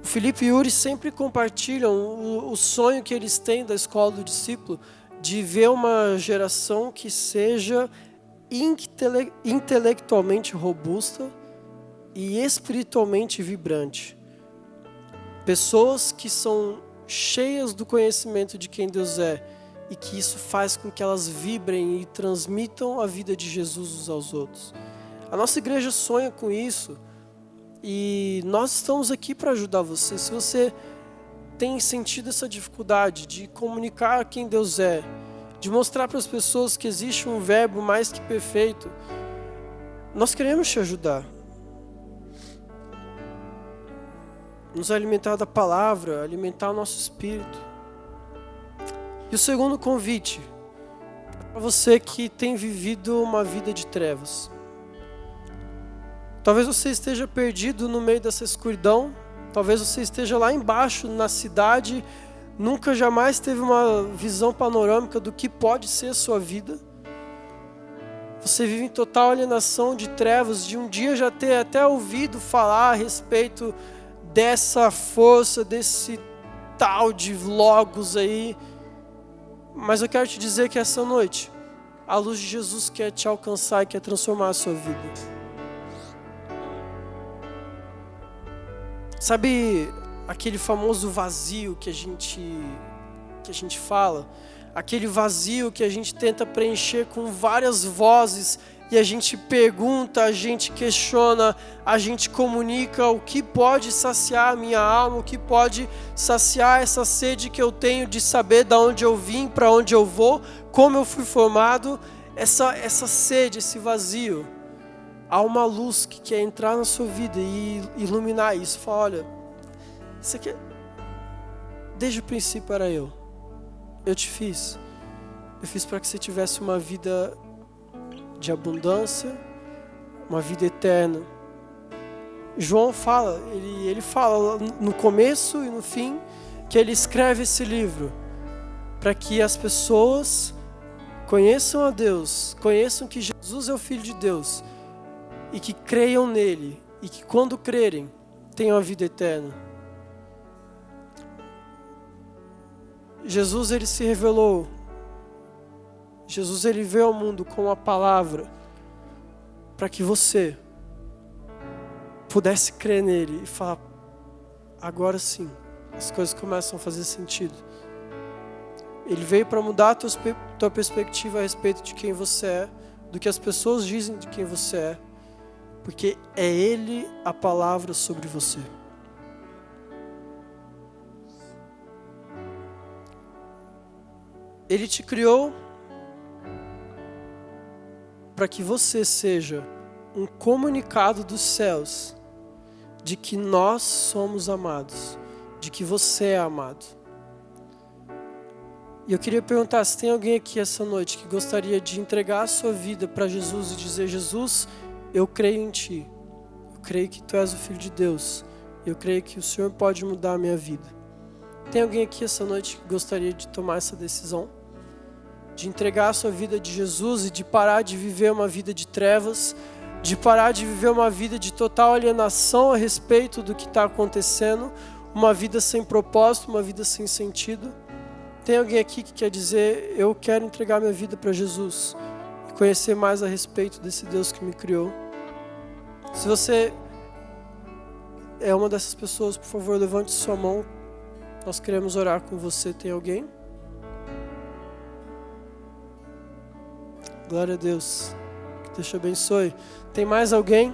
O Felipe e Yuri sempre compartilham o, o sonho que eles têm da escola do discípulo de ver uma geração que seja intele intelectualmente robusta e espiritualmente vibrante. Pessoas que são cheias do conhecimento de quem Deus é e que isso faz com que elas vibrem e transmitam a vida de Jesus uns aos outros. A nossa igreja sonha com isso e nós estamos aqui para ajudar você. Se você tem sentido essa dificuldade de comunicar quem Deus é, de mostrar para as pessoas que existe um verbo mais que perfeito, nós queremos te ajudar. nos alimentar da palavra, alimentar o nosso espírito. E o segundo convite, para você que tem vivido uma vida de trevas. Talvez você esteja perdido no meio dessa escuridão, talvez você esteja lá embaixo na cidade, nunca jamais teve uma visão panorâmica do que pode ser a sua vida. Você vive em total alienação de trevas, de um dia já ter até ouvido falar a respeito dessa força, desse tal de logos aí. Mas eu quero te dizer que essa noite, a luz de Jesus quer te alcançar e quer transformar a sua vida. Sabe aquele famoso vazio que a gente que a gente fala? Aquele vazio que a gente tenta preencher com várias vozes e a gente pergunta, a gente questiona, a gente comunica o que pode saciar a minha alma, o que pode saciar essa sede que eu tenho de saber de onde eu vim, para onde eu vou, como eu fui formado, essa, essa sede, esse vazio. Há uma luz que quer entrar na sua vida e iluminar isso. Fala, olha, isso aqui, desde o princípio era eu. Eu te fiz. Eu fiz para que você tivesse uma vida de abundância, uma vida eterna. João fala, ele, ele fala no começo e no fim que ele escreve esse livro para que as pessoas conheçam a Deus, conheçam que Jesus é o Filho de Deus e que creiam nele e que quando crerem tenham a vida eterna. Jesus ele se revelou Jesus ele veio ao mundo com a palavra para que você pudesse crer nele e falar: agora sim, as coisas começam a fazer sentido. Ele veio para mudar a tua, tua perspectiva a respeito de quem você é, do que as pessoas dizem de quem você é, porque é Ele a palavra sobre você. Ele te criou para que você seja um comunicado dos céus de que nós somos amados, de que você é amado. E eu queria perguntar se tem alguém aqui essa noite que gostaria de entregar a sua vida para Jesus e dizer: Jesus, eu creio em Ti, eu creio que Tu és o Filho de Deus, eu creio que o Senhor pode mudar a minha vida. Tem alguém aqui essa noite que gostaria de tomar essa decisão? de entregar a sua vida de Jesus e de parar de viver uma vida de trevas, de parar de viver uma vida de total alienação a respeito do que está acontecendo, uma vida sem propósito, uma vida sem sentido. Tem alguém aqui que quer dizer: Eu quero entregar minha vida para Jesus conhecer mais a respeito desse Deus que me criou? Se você é uma dessas pessoas, por favor, levante sua mão. Nós queremos orar com você. Tem alguém? Glória a Deus. Que Deus te abençoe. Tem mais alguém?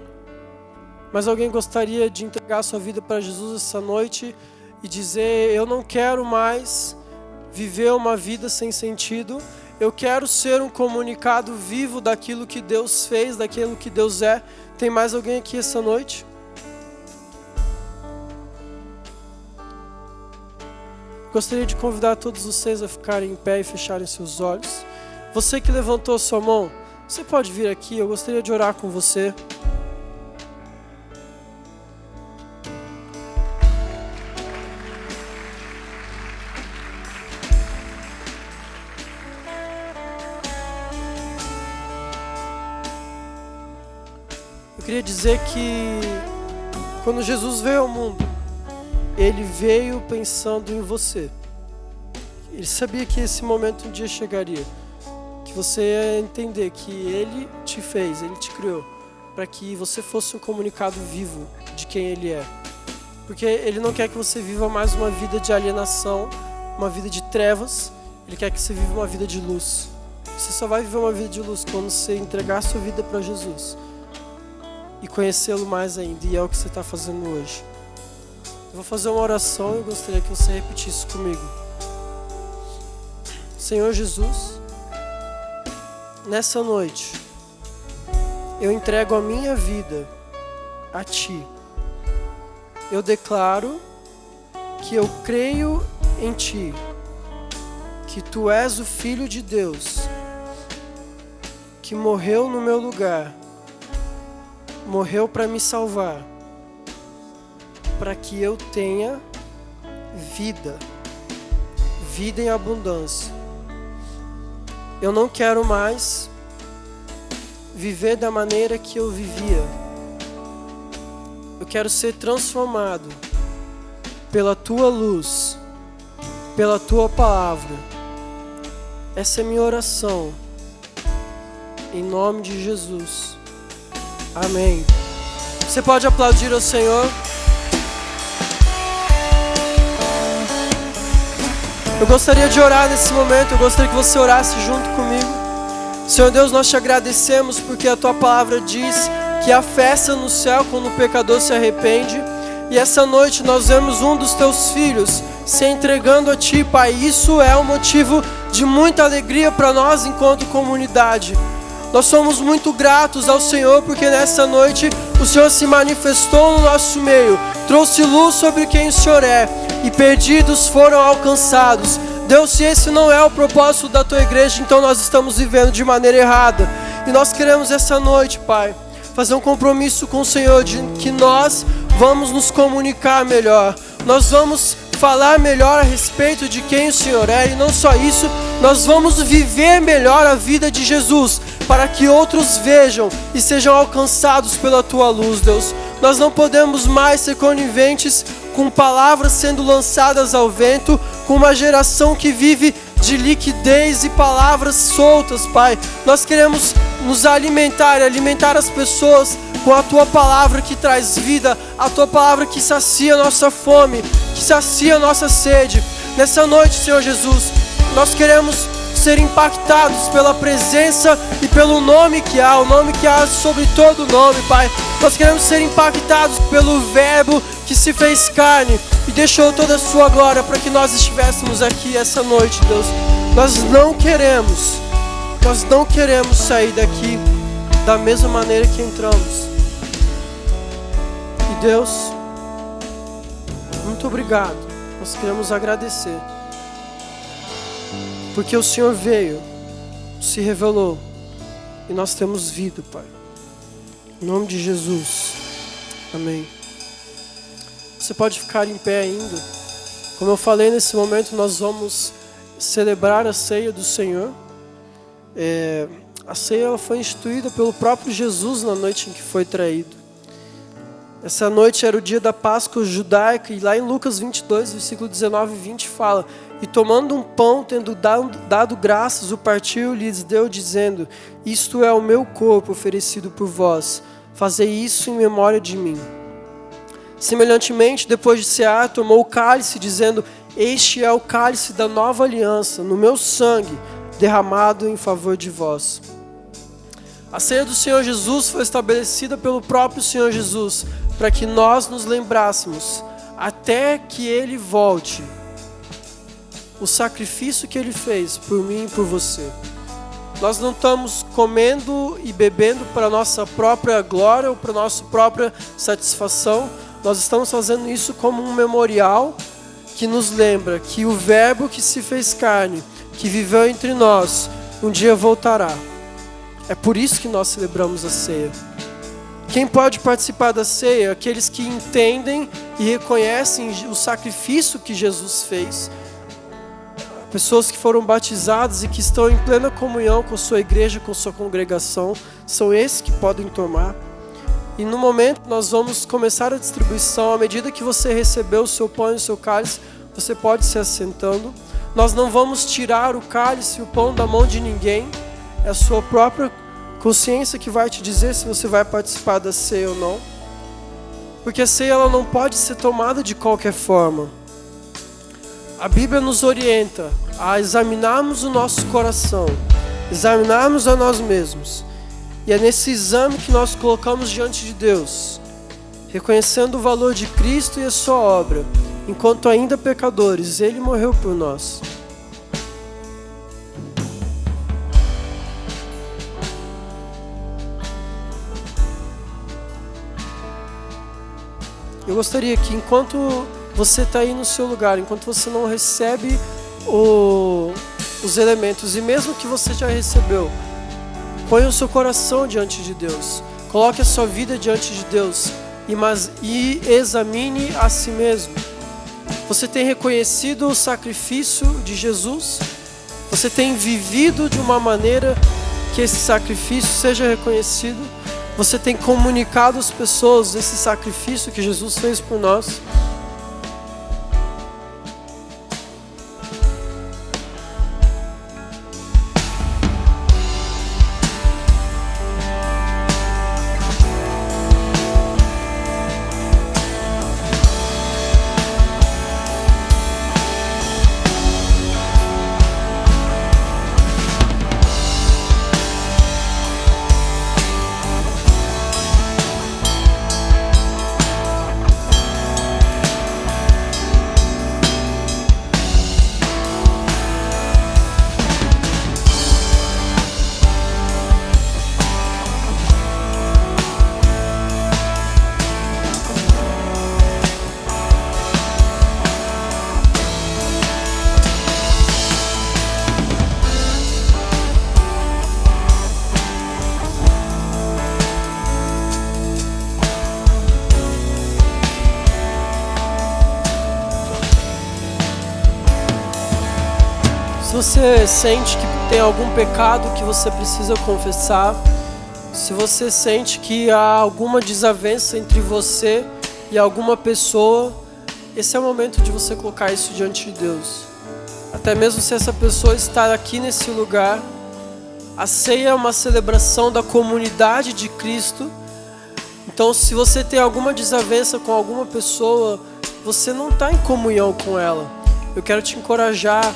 Mais alguém gostaria de entregar sua vida para Jesus essa noite e dizer: Eu não quero mais viver uma vida sem sentido. Eu quero ser um comunicado vivo daquilo que Deus fez, daquilo que Deus é. Tem mais alguém aqui essa noite? Gostaria de convidar todos vocês a ficarem em pé e fecharem seus olhos. Você que levantou sua mão, você pode vir aqui, eu gostaria de orar com você. Queria dizer que quando Jesus veio ao mundo, ele veio pensando em você. Ele sabia que esse momento um dia chegaria, que você ia entender que ele te fez, ele te criou, para que você fosse um comunicado vivo de quem ele é. Porque ele não quer que você viva mais uma vida de alienação, uma vida de trevas, ele quer que você viva uma vida de luz. Você só vai viver uma vida de luz quando você entregar sua vida para Jesus e conhecê-lo mais ainda, e é o que você está fazendo hoje. Eu vou fazer uma oração e gostaria que você repetisse comigo. Senhor Jesus, nessa noite, eu entrego a minha vida a Ti. Eu declaro que eu creio em Ti, que Tu és o Filho de Deus, que morreu no meu lugar, morreu para me salvar para que eu tenha vida, vida em abundância. Eu não quero mais viver da maneira que eu vivia. Eu quero ser transformado pela tua luz, pela tua palavra. Essa é minha oração. Em nome de Jesus. Amém. Você pode aplaudir ao Senhor? Eu gostaria de orar nesse momento, eu gostaria que você orasse junto comigo. Senhor Deus, nós te agradecemos porque a tua palavra diz que há festa no céu quando o pecador se arrepende. E essa noite nós vemos um dos teus filhos se entregando a ti, Pai. Isso é um motivo de muita alegria para nós enquanto comunidade. Nós somos muito gratos ao Senhor porque nessa noite o Senhor se manifestou no nosso meio, trouxe luz sobre quem o Senhor é e perdidos foram alcançados. Deus, se esse não é o propósito da tua igreja, então nós estamos vivendo de maneira errada. E nós queremos essa noite, Pai, fazer um compromisso com o Senhor de que nós vamos nos comunicar melhor. Nós vamos falar melhor a respeito de quem o Senhor é, e não só isso, nós vamos viver melhor a vida de Jesus, para que outros vejam e sejam alcançados pela tua luz, Deus. Nós não podemos mais ser coniventes com palavras sendo lançadas ao vento, com uma geração que vive de liquidez e palavras soltas, Pai. Nós queremos nos alimentar alimentar as pessoas com a tua palavra que traz vida, a tua palavra que sacia nossa fome, que sacia nossa sede. Nessa noite, Senhor Jesus, nós queremos ser impactados pela presença e pelo nome que há, o nome que há sobre todo nome, Pai. Nós queremos ser impactados pelo Verbo que se fez carne e deixou toda a sua glória para que nós estivéssemos aqui essa noite, Deus. Nós não queremos, nós não queremos sair daqui da mesma maneira que entramos. E Deus, muito obrigado. Nós queremos agradecer. Porque o Senhor veio, se revelou, e nós temos vida, Pai. Em nome de Jesus. Amém. Você pode ficar em pé ainda. Como eu falei nesse momento, nós vamos celebrar a ceia do Senhor. É, a ceia ela foi instituída pelo próprio Jesus na noite em que foi traído. Essa noite era o dia da Páscoa judaica, e lá em Lucas 22, versículo 19 e 20 fala: E tomando um pão, tendo dado, dado graças, o partiu e lhes deu, dizendo: Isto é o meu corpo oferecido por vós, fazei isso em memória de mim. Semelhantemente, depois de cear, tomou o cálice, dizendo: Este é o cálice da nova aliança, no meu sangue, derramado em favor de vós. A ceia do Senhor Jesus foi estabelecida pelo próprio Senhor Jesus, para que nós nos lembrássemos, até que Ele volte, o sacrifício que ele fez por mim e por você. Nós não estamos comendo e bebendo para nossa própria glória ou para nossa própria satisfação. Nós estamos fazendo isso como um memorial que nos lembra que o Verbo que se fez carne, que viveu entre nós, um dia voltará. É por isso que nós celebramos a ceia. Quem pode participar da ceia? Aqueles que entendem e reconhecem o sacrifício que Jesus fez Pessoas que foram batizadas e que estão em plena comunhão com sua igreja, com sua congregação, são esses que podem tomar. E no momento nós vamos começar a distribuição, à medida que você recebeu o seu pão e o seu cálice, você pode se assentando. Nós não vamos tirar o cálice e o pão da mão de ninguém, é a sua própria consciência que vai te dizer se você vai participar da ceia ou não. Porque a ceia ela não pode ser tomada de qualquer forma. A Bíblia nos orienta a examinarmos o nosso coração, examinarmos a nós mesmos. E é nesse exame que nós colocamos diante de Deus, reconhecendo o valor de Cristo e a sua obra. Enquanto ainda pecadores, ele morreu por nós. Eu gostaria que enquanto você está aí no seu lugar, enquanto você não recebe o, os elementos, e mesmo que você já recebeu, ponha o seu coração diante de Deus, coloque a sua vida diante de Deus e, mas, e examine a si mesmo. Você tem reconhecido o sacrifício de Jesus? Você tem vivido de uma maneira que esse sacrifício seja reconhecido? Você tem comunicado às pessoas esse sacrifício que Jesus fez por nós? Sente que tem algum pecado que você precisa confessar, se você sente que há alguma desavença entre você e alguma pessoa, esse é o momento de você colocar isso diante de Deus. Até mesmo se essa pessoa está aqui nesse lugar, a ceia é uma celebração da comunidade de Cristo. Então, se você tem alguma desavença com alguma pessoa, você não está em comunhão com ela. Eu quero te encorajar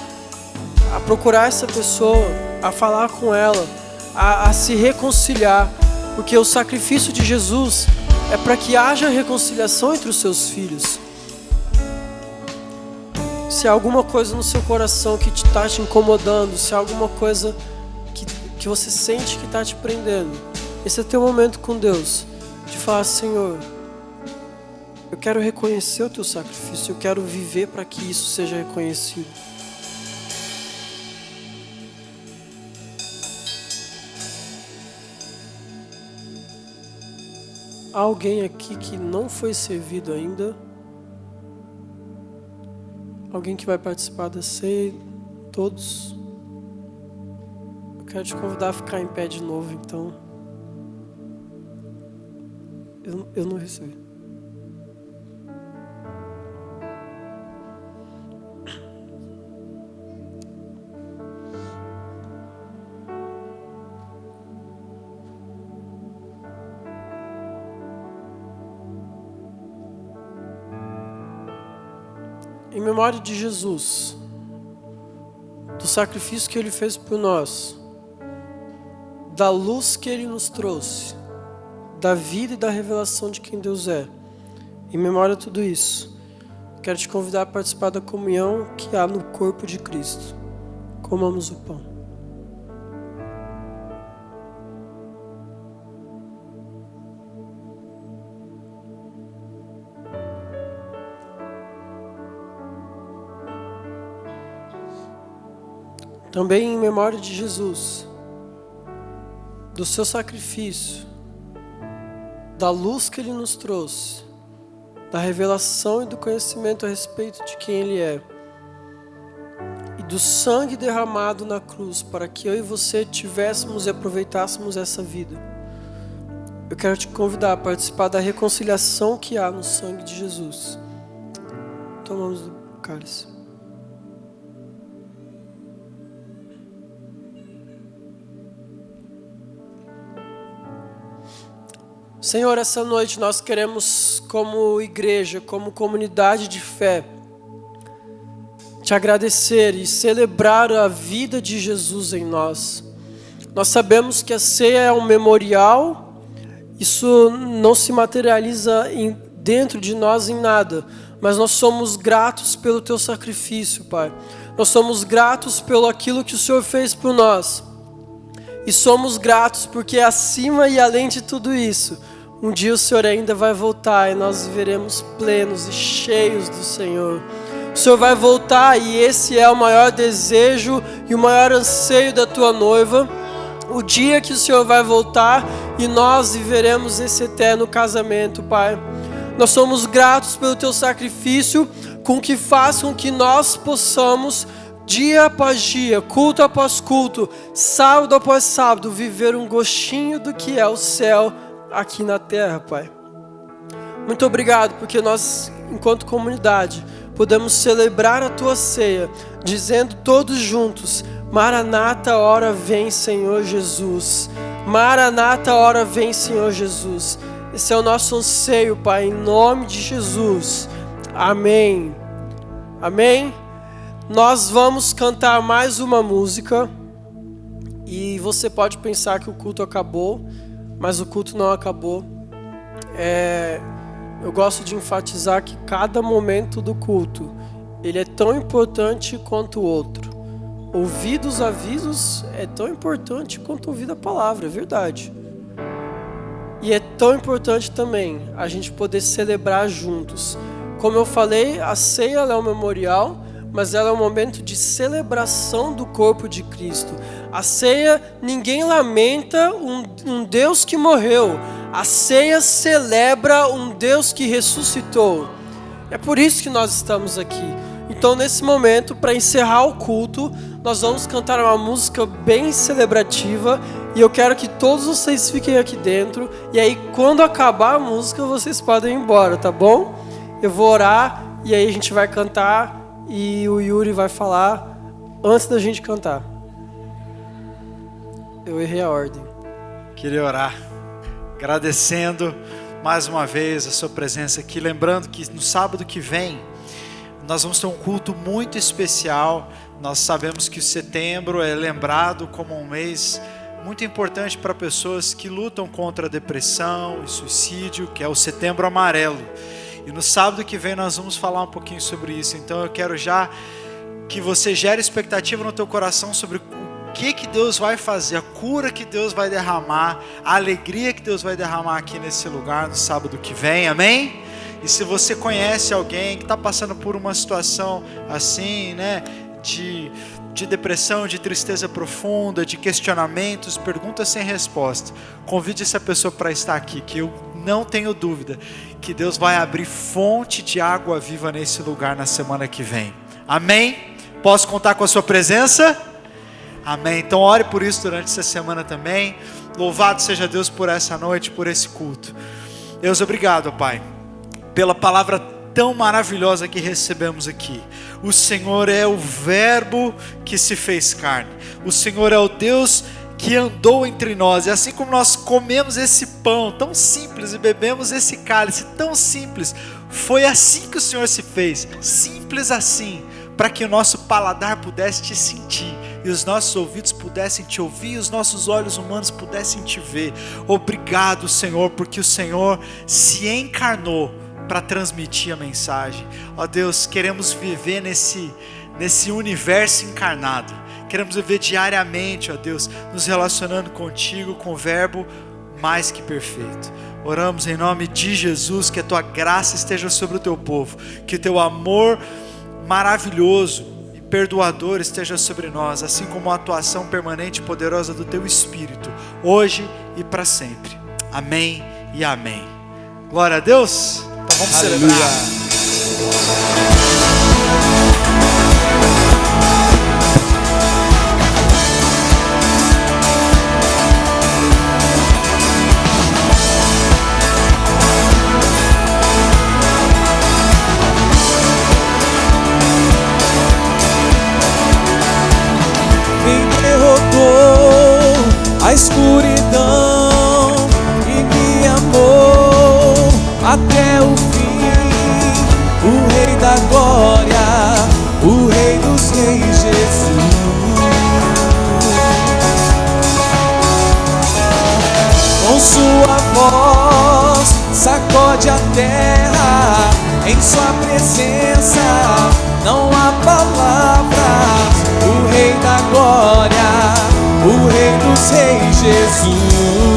a procurar essa pessoa, a falar com ela, a, a se reconciliar, porque o sacrifício de Jesus é para que haja reconciliação entre os seus filhos. Se há alguma coisa no seu coração que está te, te incomodando, se há alguma coisa que, que você sente que está te prendendo, esse é teu momento com Deus, de falar, Senhor, eu quero reconhecer o teu sacrifício, eu quero viver para que isso seja reconhecido. Alguém aqui que não foi servido ainda? Alguém que vai participar da ceia? Todos? Eu quero te convidar a ficar em pé de novo, então. Eu, eu não recebi. Em memória de Jesus, do sacrifício que ele fez por nós, da luz que ele nos trouxe, da vida e da revelação de quem Deus é. Em memória de tudo isso, quero te convidar a participar da comunhão que há no corpo de Cristo. Comamos o pão. Também em memória de Jesus, do seu sacrifício, da luz que ele nos trouxe, da revelação e do conhecimento a respeito de quem ele é, e do sangue derramado na cruz para que eu e você tivéssemos e aproveitássemos essa vida. Eu quero te convidar a participar da reconciliação que há no sangue de Jesus. Tomamos o cálice. Senhor, essa noite nós queremos, como igreja, como comunidade de fé, te agradecer e celebrar a vida de Jesus em nós. Nós sabemos que a ceia é um memorial, isso não se materializa em, dentro de nós em nada, mas nós somos gratos pelo teu sacrifício, Pai. Nós somos gratos pelo aquilo que o Senhor fez por nós. E somos gratos porque acima e além de tudo isso, um dia o Senhor ainda vai voltar e nós viveremos plenos e cheios do Senhor. O Senhor vai voltar e esse é o maior desejo e o maior anseio da tua noiva. O dia que o Senhor vai voltar e nós viveremos esse eterno casamento, Pai. Nós somos gratos pelo teu sacrifício, com que faz com que nós possamos dia após dia, culto após culto, sábado após sábado, viver um gostinho do que é o céu aqui na terra, Pai. Muito obrigado, porque nós, enquanto comunidade, podemos celebrar a tua ceia, dizendo todos juntos: Maranata, hora vem, Senhor Jesus. Maranata, hora vem, Senhor Jesus. Esse é o nosso anseio, Pai, em nome de Jesus. Amém. Amém. Nós vamos cantar mais uma música. E você pode pensar que o culto acabou mas o culto não acabou. É, eu gosto de enfatizar que cada momento do culto ele é tão importante quanto o outro. Ouvir os avisos é tão importante quanto ouvir a palavra, é verdade. E é tão importante também a gente poder celebrar juntos. Como eu falei, a ceia é um memorial, mas ela é um momento de celebração do corpo de Cristo. A ceia, ninguém lamenta um, um Deus que morreu. A ceia celebra um Deus que ressuscitou. É por isso que nós estamos aqui. Então, nesse momento, para encerrar o culto, nós vamos cantar uma música bem celebrativa. E eu quero que todos vocês fiquem aqui dentro. E aí, quando acabar a música, vocês podem ir embora, tá bom? Eu vou orar e aí a gente vai cantar. E o Yuri vai falar antes da gente cantar. Eu errei a ordem. Queria orar, agradecendo mais uma vez a sua presença aqui, lembrando que no sábado que vem nós vamos ter um culto muito especial. Nós sabemos que setembro é lembrado como um mês muito importante para pessoas que lutam contra a depressão e suicídio, que é o Setembro Amarelo. E no sábado que vem nós vamos falar um pouquinho sobre isso. Então eu quero já que você gere expectativa no teu coração sobre que, que Deus vai fazer, a cura que Deus vai derramar, a alegria que Deus vai derramar aqui nesse lugar no sábado que vem, amém? E se você conhece alguém que está passando por uma situação assim, né, de, de depressão, de tristeza profunda, de questionamentos, perguntas sem resposta, convide essa pessoa para estar aqui, que eu não tenho dúvida que Deus vai abrir fonte de água viva nesse lugar na semana que vem. Amém? Posso contar com a sua presença? Amém. Então ore por isso durante essa semana também. Louvado seja Deus por essa noite, por esse culto. Deus, obrigado, Pai, pela palavra tão maravilhosa que recebemos aqui. O Senhor é o Verbo que se fez carne. O Senhor é o Deus que andou entre nós. E assim como nós comemos esse pão tão simples e bebemos esse cálice tão simples, foi assim que o Senhor se fez. Simples assim, para que o nosso paladar pudesse te sentir e os nossos ouvidos pudessem te ouvir, e os nossos olhos humanos pudessem te ver. Obrigado, Senhor, porque o Senhor se encarnou para transmitir a mensagem. Ó Deus, queremos viver nesse, nesse universo encarnado. Queremos viver diariamente, ó Deus, nos relacionando contigo, com o Verbo mais que perfeito. Oramos em nome de Jesus, que a tua graça esteja sobre o teu povo, que o teu amor maravilhoso e perdoador esteja sobre nós, assim como a atuação permanente e poderosa do teu Espírito, hoje e para sempre. Amém e amém. Glória a Deus. Então vamos Aleluia. celebrar. O Rei da Glória, o Rei dos Reis, Jesus. Com sua voz sacode a terra, em sua presença não há palavras. O Rei da Glória o Rei dos Reis, Jesus.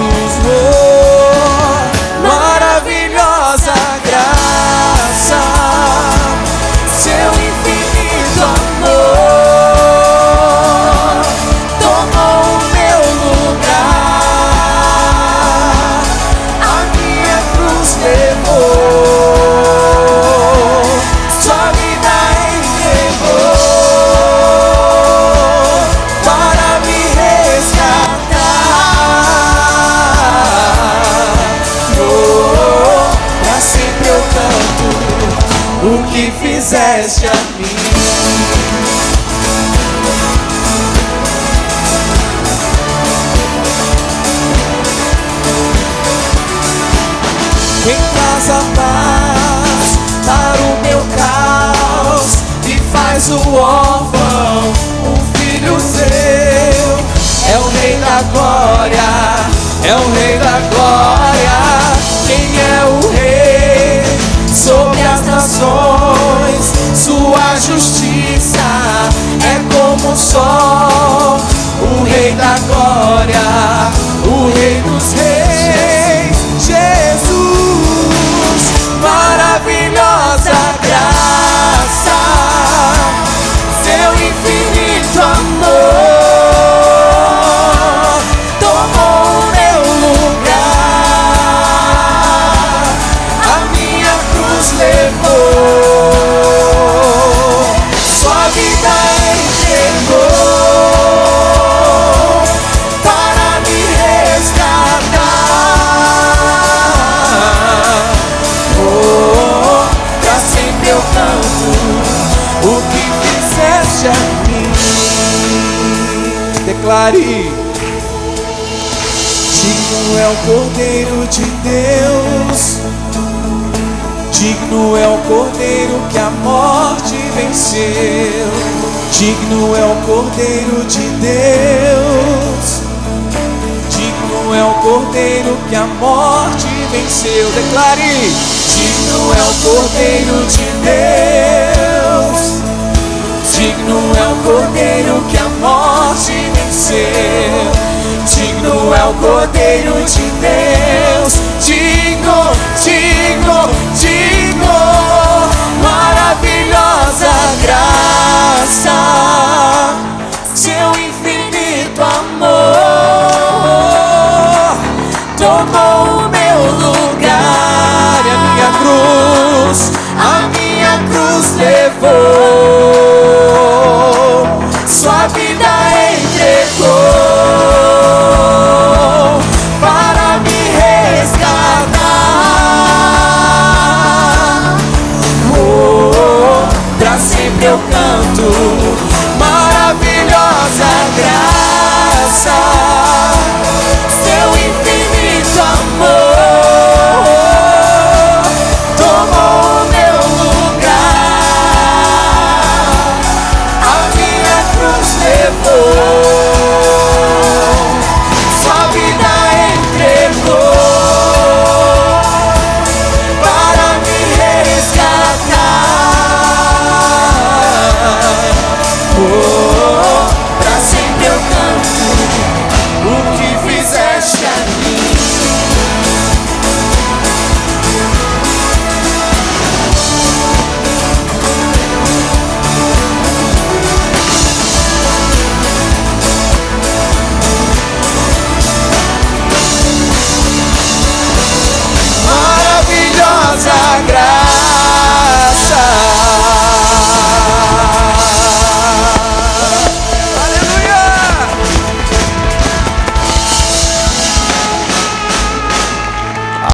Fizeste a mim. Quem traz a paz para o meu caos e faz o órfão Sua justiça. É como o sol, o Rei da glória, o Rei dos reis, declare: Digno é o Cordeiro de Deus, digno é o Cordeiro que a morte venceu, digno é o Cordeiro de Deus, digno é o Cordeiro que a morte venceu. Declare: Digno é o Cordeiro de Deus. Digno é o Cordeiro que a morte venceu. Digno é o Cordeiro de Deus. Digno, digno, digno. Maravilhosa graça. Seu infinito amor tomou o meu lugar e a minha cruz, a minha cruz levou sua vida entregou para me resgatar. Oh, pra sempre eu canto maravilhosa graça, Oh.